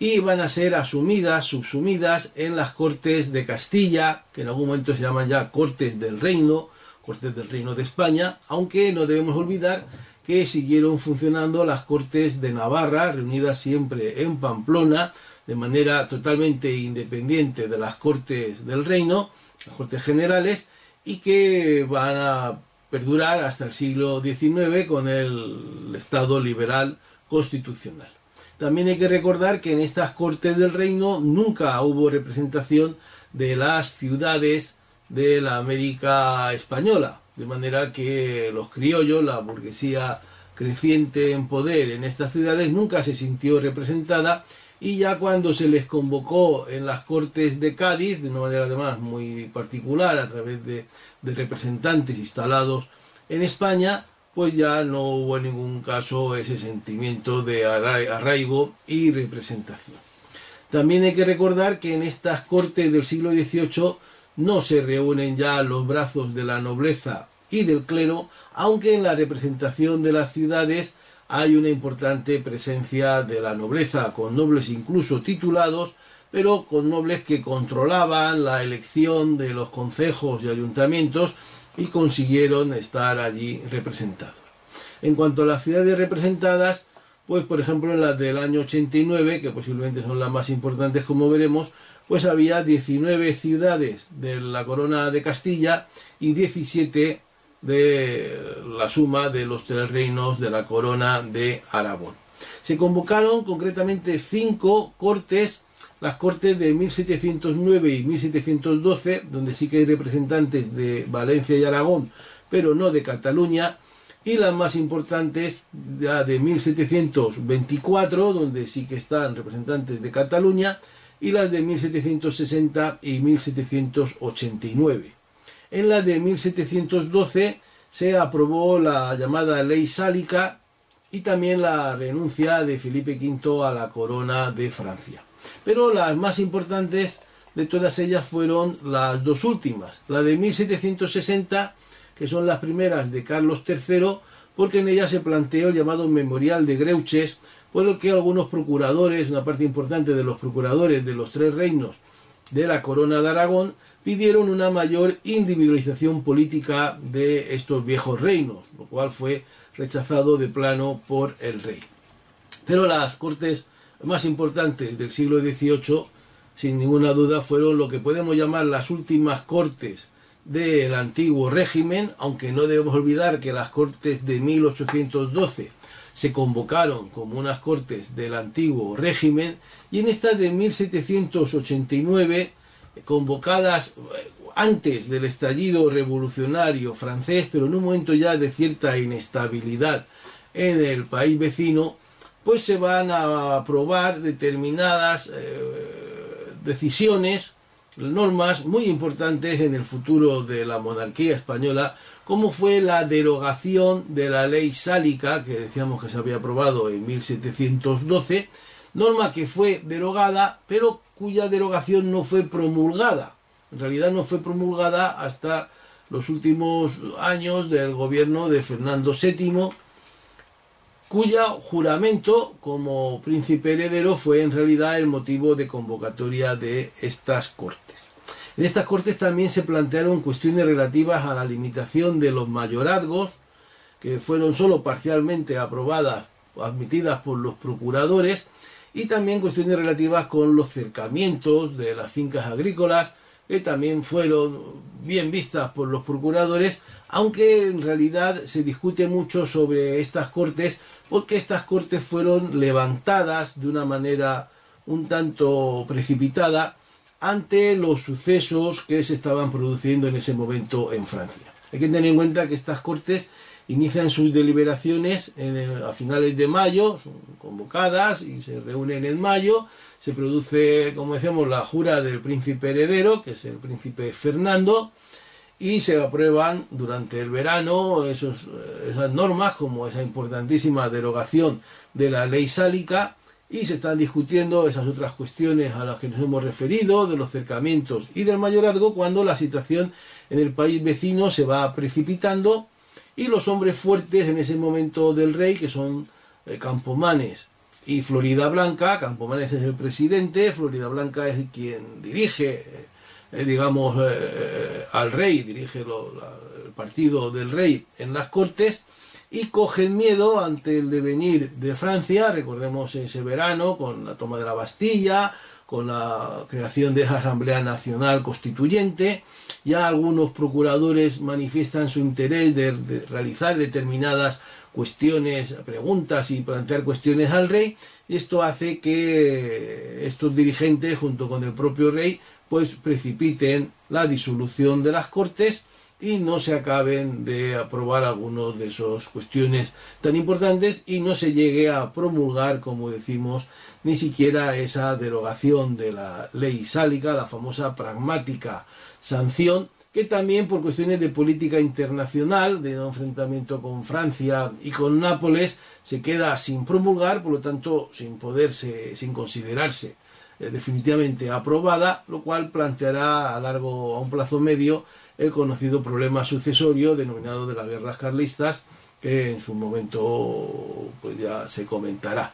y van a ser asumidas, subsumidas en las cortes de Castilla, que en algún momento se llaman ya cortes del reino, cortes del reino de España, aunque no debemos olvidar que siguieron funcionando las Cortes de Navarra, reunidas siempre en Pamplona, de manera totalmente independiente de las Cortes del Reino, las Cortes Generales, y que van a perdurar hasta el siglo XIX con el Estado liberal constitucional. También hay que recordar que en estas Cortes del Reino nunca hubo representación de las ciudades de la América española, de manera que los criollos, la burguesía creciente en poder en estas ciudades, nunca se sintió representada y ya cuando se les convocó en las Cortes de Cádiz, de una manera además muy particular, a través de, representantes instalados en España, pues ya no hubo en ningún caso ese sentimiento de arraigo y representación. También hay que recordar que en estas cortes del siglo XVIII no se reúnen ya los brazos de la nobleza y del clero, aunque en la representación de las ciudades hay una importante presencia de la nobleza, con nobles incluso titulados, pero con nobles que controlaban la elección de los concejos y ayuntamientos y consiguieron estar allí representados. En cuanto a las ciudades representadas, pues por ejemplo en las del año 89, que posiblemente son las más importantes como veremos, pues había 19 ciudades de la corona de Castilla y 17 de la suma de los tres reinos de la corona de Aragón. Se convocaron concretamente cinco cortes, las cortes de 1709 y 1712, donde sí que hay representantes de Valencia y Aragón, pero no de Cataluña, y las más importantes ya de 1724, donde sí que están representantes de Cataluña, y las de 1760 y 1789. En la de 1712 se aprobó la llamada ley sálica y también la renuncia de Felipe V a la corona de Francia. Pero las más importantes de todas ellas fueron las dos últimas, la de 1760, que son las primeras de Carlos III, porque en ella se planteó el llamado Memorial de Greuches, por el que algunos procuradores, una parte importante de los procuradores de los tres reinos de la corona de Aragón, pidieron una mayor individualización política de estos viejos reinos, lo cual fue rechazado de plano por el rey. Pero las cortes más importantes del siglo XVIII, sin ninguna duda, fueron lo que podemos llamar las últimas cortes del antiguo régimen, aunque no debemos olvidar que las Cortes de 1812 se convocaron como unas Cortes del antiguo régimen, y en esta de 1789, convocadas eh, antes del estallido revolucionario francés, pero en un momento ya de cierta inestabilidad en el país vecino, pues se van a aprobar determinadas eh, decisiones, normas muy importantes en el futuro de la monarquía española, como fue la derogación de la ley sálica, que decíamos que se había aprobado en 1712, norma que fue derogada, pero cuya derogación no fue promulgada. En realidad no fue promulgada hasta los últimos años del gobierno de Fernando VII, cuya juramento como príncipe heredero fue en realidad el motivo de convocatoria de estas cortes. En estas cortes también se plantearon cuestiones relativas a la limitación de los mayorazgos, que fueron solo parcialmente aprobadas o admitidas por los procuradores, y también cuestiones relativas con los cercamientos de las fincas agrícolas, que también fueron bien vistas por los procuradores, aunque en realidad se discute mucho sobre estas cortes porque estas cortes fueron levantadas de una manera un tanto precipitada ante los sucesos que se estaban produciendo en ese momento en Francia. Hay que tener en cuenta que estas cortes inician sus deliberaciones a finales de mayo, son convocadas y se reúnen en mayo. Se produce, como decíamos, la jura del príncipe heredero, que es el príncipe Fernando, y se aprueban durante el verano esas normas como esa importantísima derogación de la ley sálica y se están discutiendo esas otras cuestiones a las que nos hemos referido, de los cercamientos y del mayorazgo, cuando la situación en el país vecino se va precipitando y los hombres fuertes en ese momento del rey, que son eh, Campomanes y Florida Blanca, Campomanes es el presidente, Florida Blanca es quien dirige eh, eh, digamos, al rey, dirige el partido del rey en las cortes, y cogen miedo ante el devenir de Francia, recordemos ese verano, con la toma de la Bastilla, con la creación de esa Asamblea Nacional Constituyente, ya algunos procuradores manifiestan su interés de, de realizar determinadas cuestiones, preguntas y plantear cuestiones al rey, y esto hace que estos dirigentes, junto con el propio rey, pues precipiten la disolución de las Cortes y no se acaben de aprobar algunas de esas cuestiones tan importantes y no se llegue a promulgar, como decimos, ni siquiera esa derogación de la ley sálica, la famosa pragmática sanción, que también por cuestiones de política internacional, de enfrentamiento con Francia y con Nápoles, se queda sin promulgar, por lo tanto, sin poderse, sin considerarse eh, definitivamente aprobada, lo cual planteará a largo, a un plazo medio, el conocido problema sucesorio denominado de las guerras carlistas, que en su momento pues ya se comentará.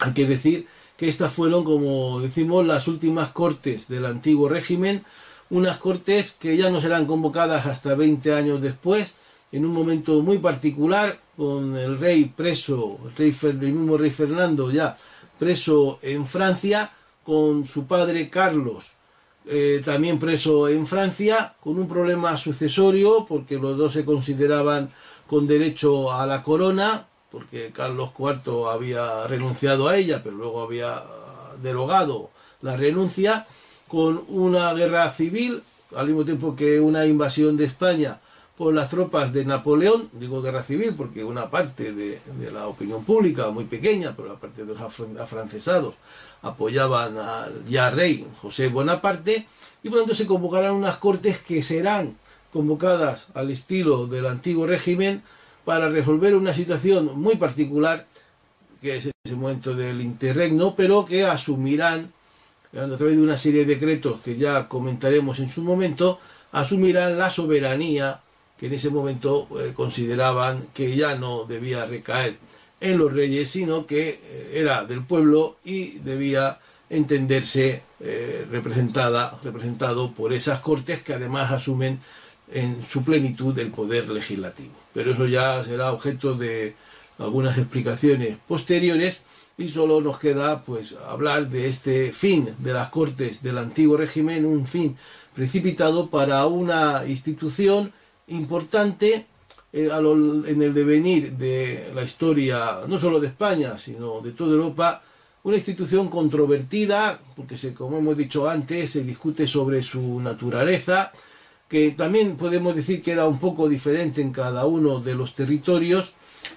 Hay que decir que estas fueron, como decimos, las últimas cortes del antiguo régimen, unas cortes que ya no serán convocadas hasta 20 años después, en un momento muy particular, con el rey preso, el, rey, el mismo rey Fernando ya preso en Francia, con su padre Carlos, eh, también preso en Francia, con un problema sucesorio, porque los dos se consideraban con derecho a la corona, porque Carlos IV había renunciado a ella, pero luego había derogado la renuncia, con una guerra civil, al mismo tiempo que una invasión de España por las tropas de Napoleón, digo guerra civil porque una parte de, la opinión pública, muy pequeña, pero la parte de los afrancesados, apoyaban al ya rey José Bonaparte, y por tanto se convocarán unas cortes que serán convocadas al estilo del antiguo régimen para resolver una situación muy particular, que es ese momento del interregno, pero que asumirán, a través de una serie de decretos que ya comentaremos en su momento, asumirán la soberanía que en ese momento eh, consideraban que ya no debía recaer en los reyes, sino que eh, era del pueblo y debía entenderse eh, representada, representado por esas cortes que además asumen en su plenitud el poder legislativo. Pero eso ya será objeto de algunas explicaciones posteriores y solo nos queda pues hablar de este fin de las Cortes del antiguo régimen, un fin precipitado para una institución importante eh, en el devenir de la historia no solo de España, sino de toda Europa, una institución controvertida, porque se, como hemos dicho antes, se discute sobre su naturaleza, que también podemos decir que era un poco diferente en cada uno de los territorios,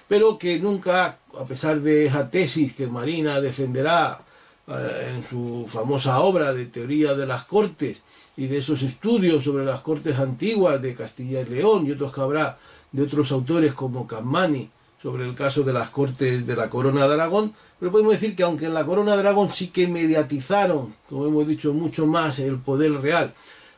pero que nunca, a pesar de esa tesis que Marina defenderá eh, en su famosa obra de teoría de las cortes y de esos estudios sobre las cortes antiguas de Castilla y León y otros que habrá de otros autores como Cammani sobre el caso de las cortes de la corona de Aragón, pero podemos decir que aunque en la corona de Aragón sí que mediatizaron, como hemos dicho, mucho más el poder real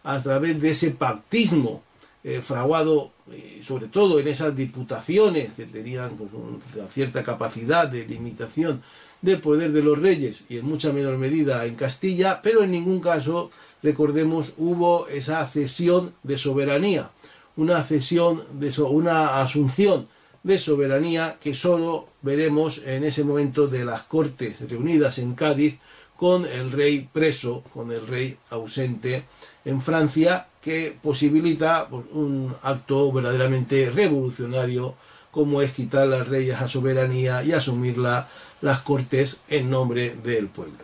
a través de ese pactismo eh, fraguado eh, sobre todo en esas diputaciones que tenían pues, una cierta capacidad de limitación del poder de los reyes y en mucha menor medida en Castilla, pero en ningún caso, recordemos, hubo esa cesión de soberanía, una cesión de una asunción de soberanía que solo veremos en ese momento de las Cortes reunidas en Cádiz con el rey preso, con el rey ausente en Francia, que posibilita pues, un acto verdaderamente revolucionario como es quitar las reyes a soberanía y asumirla las cortes en nombre del pueblo.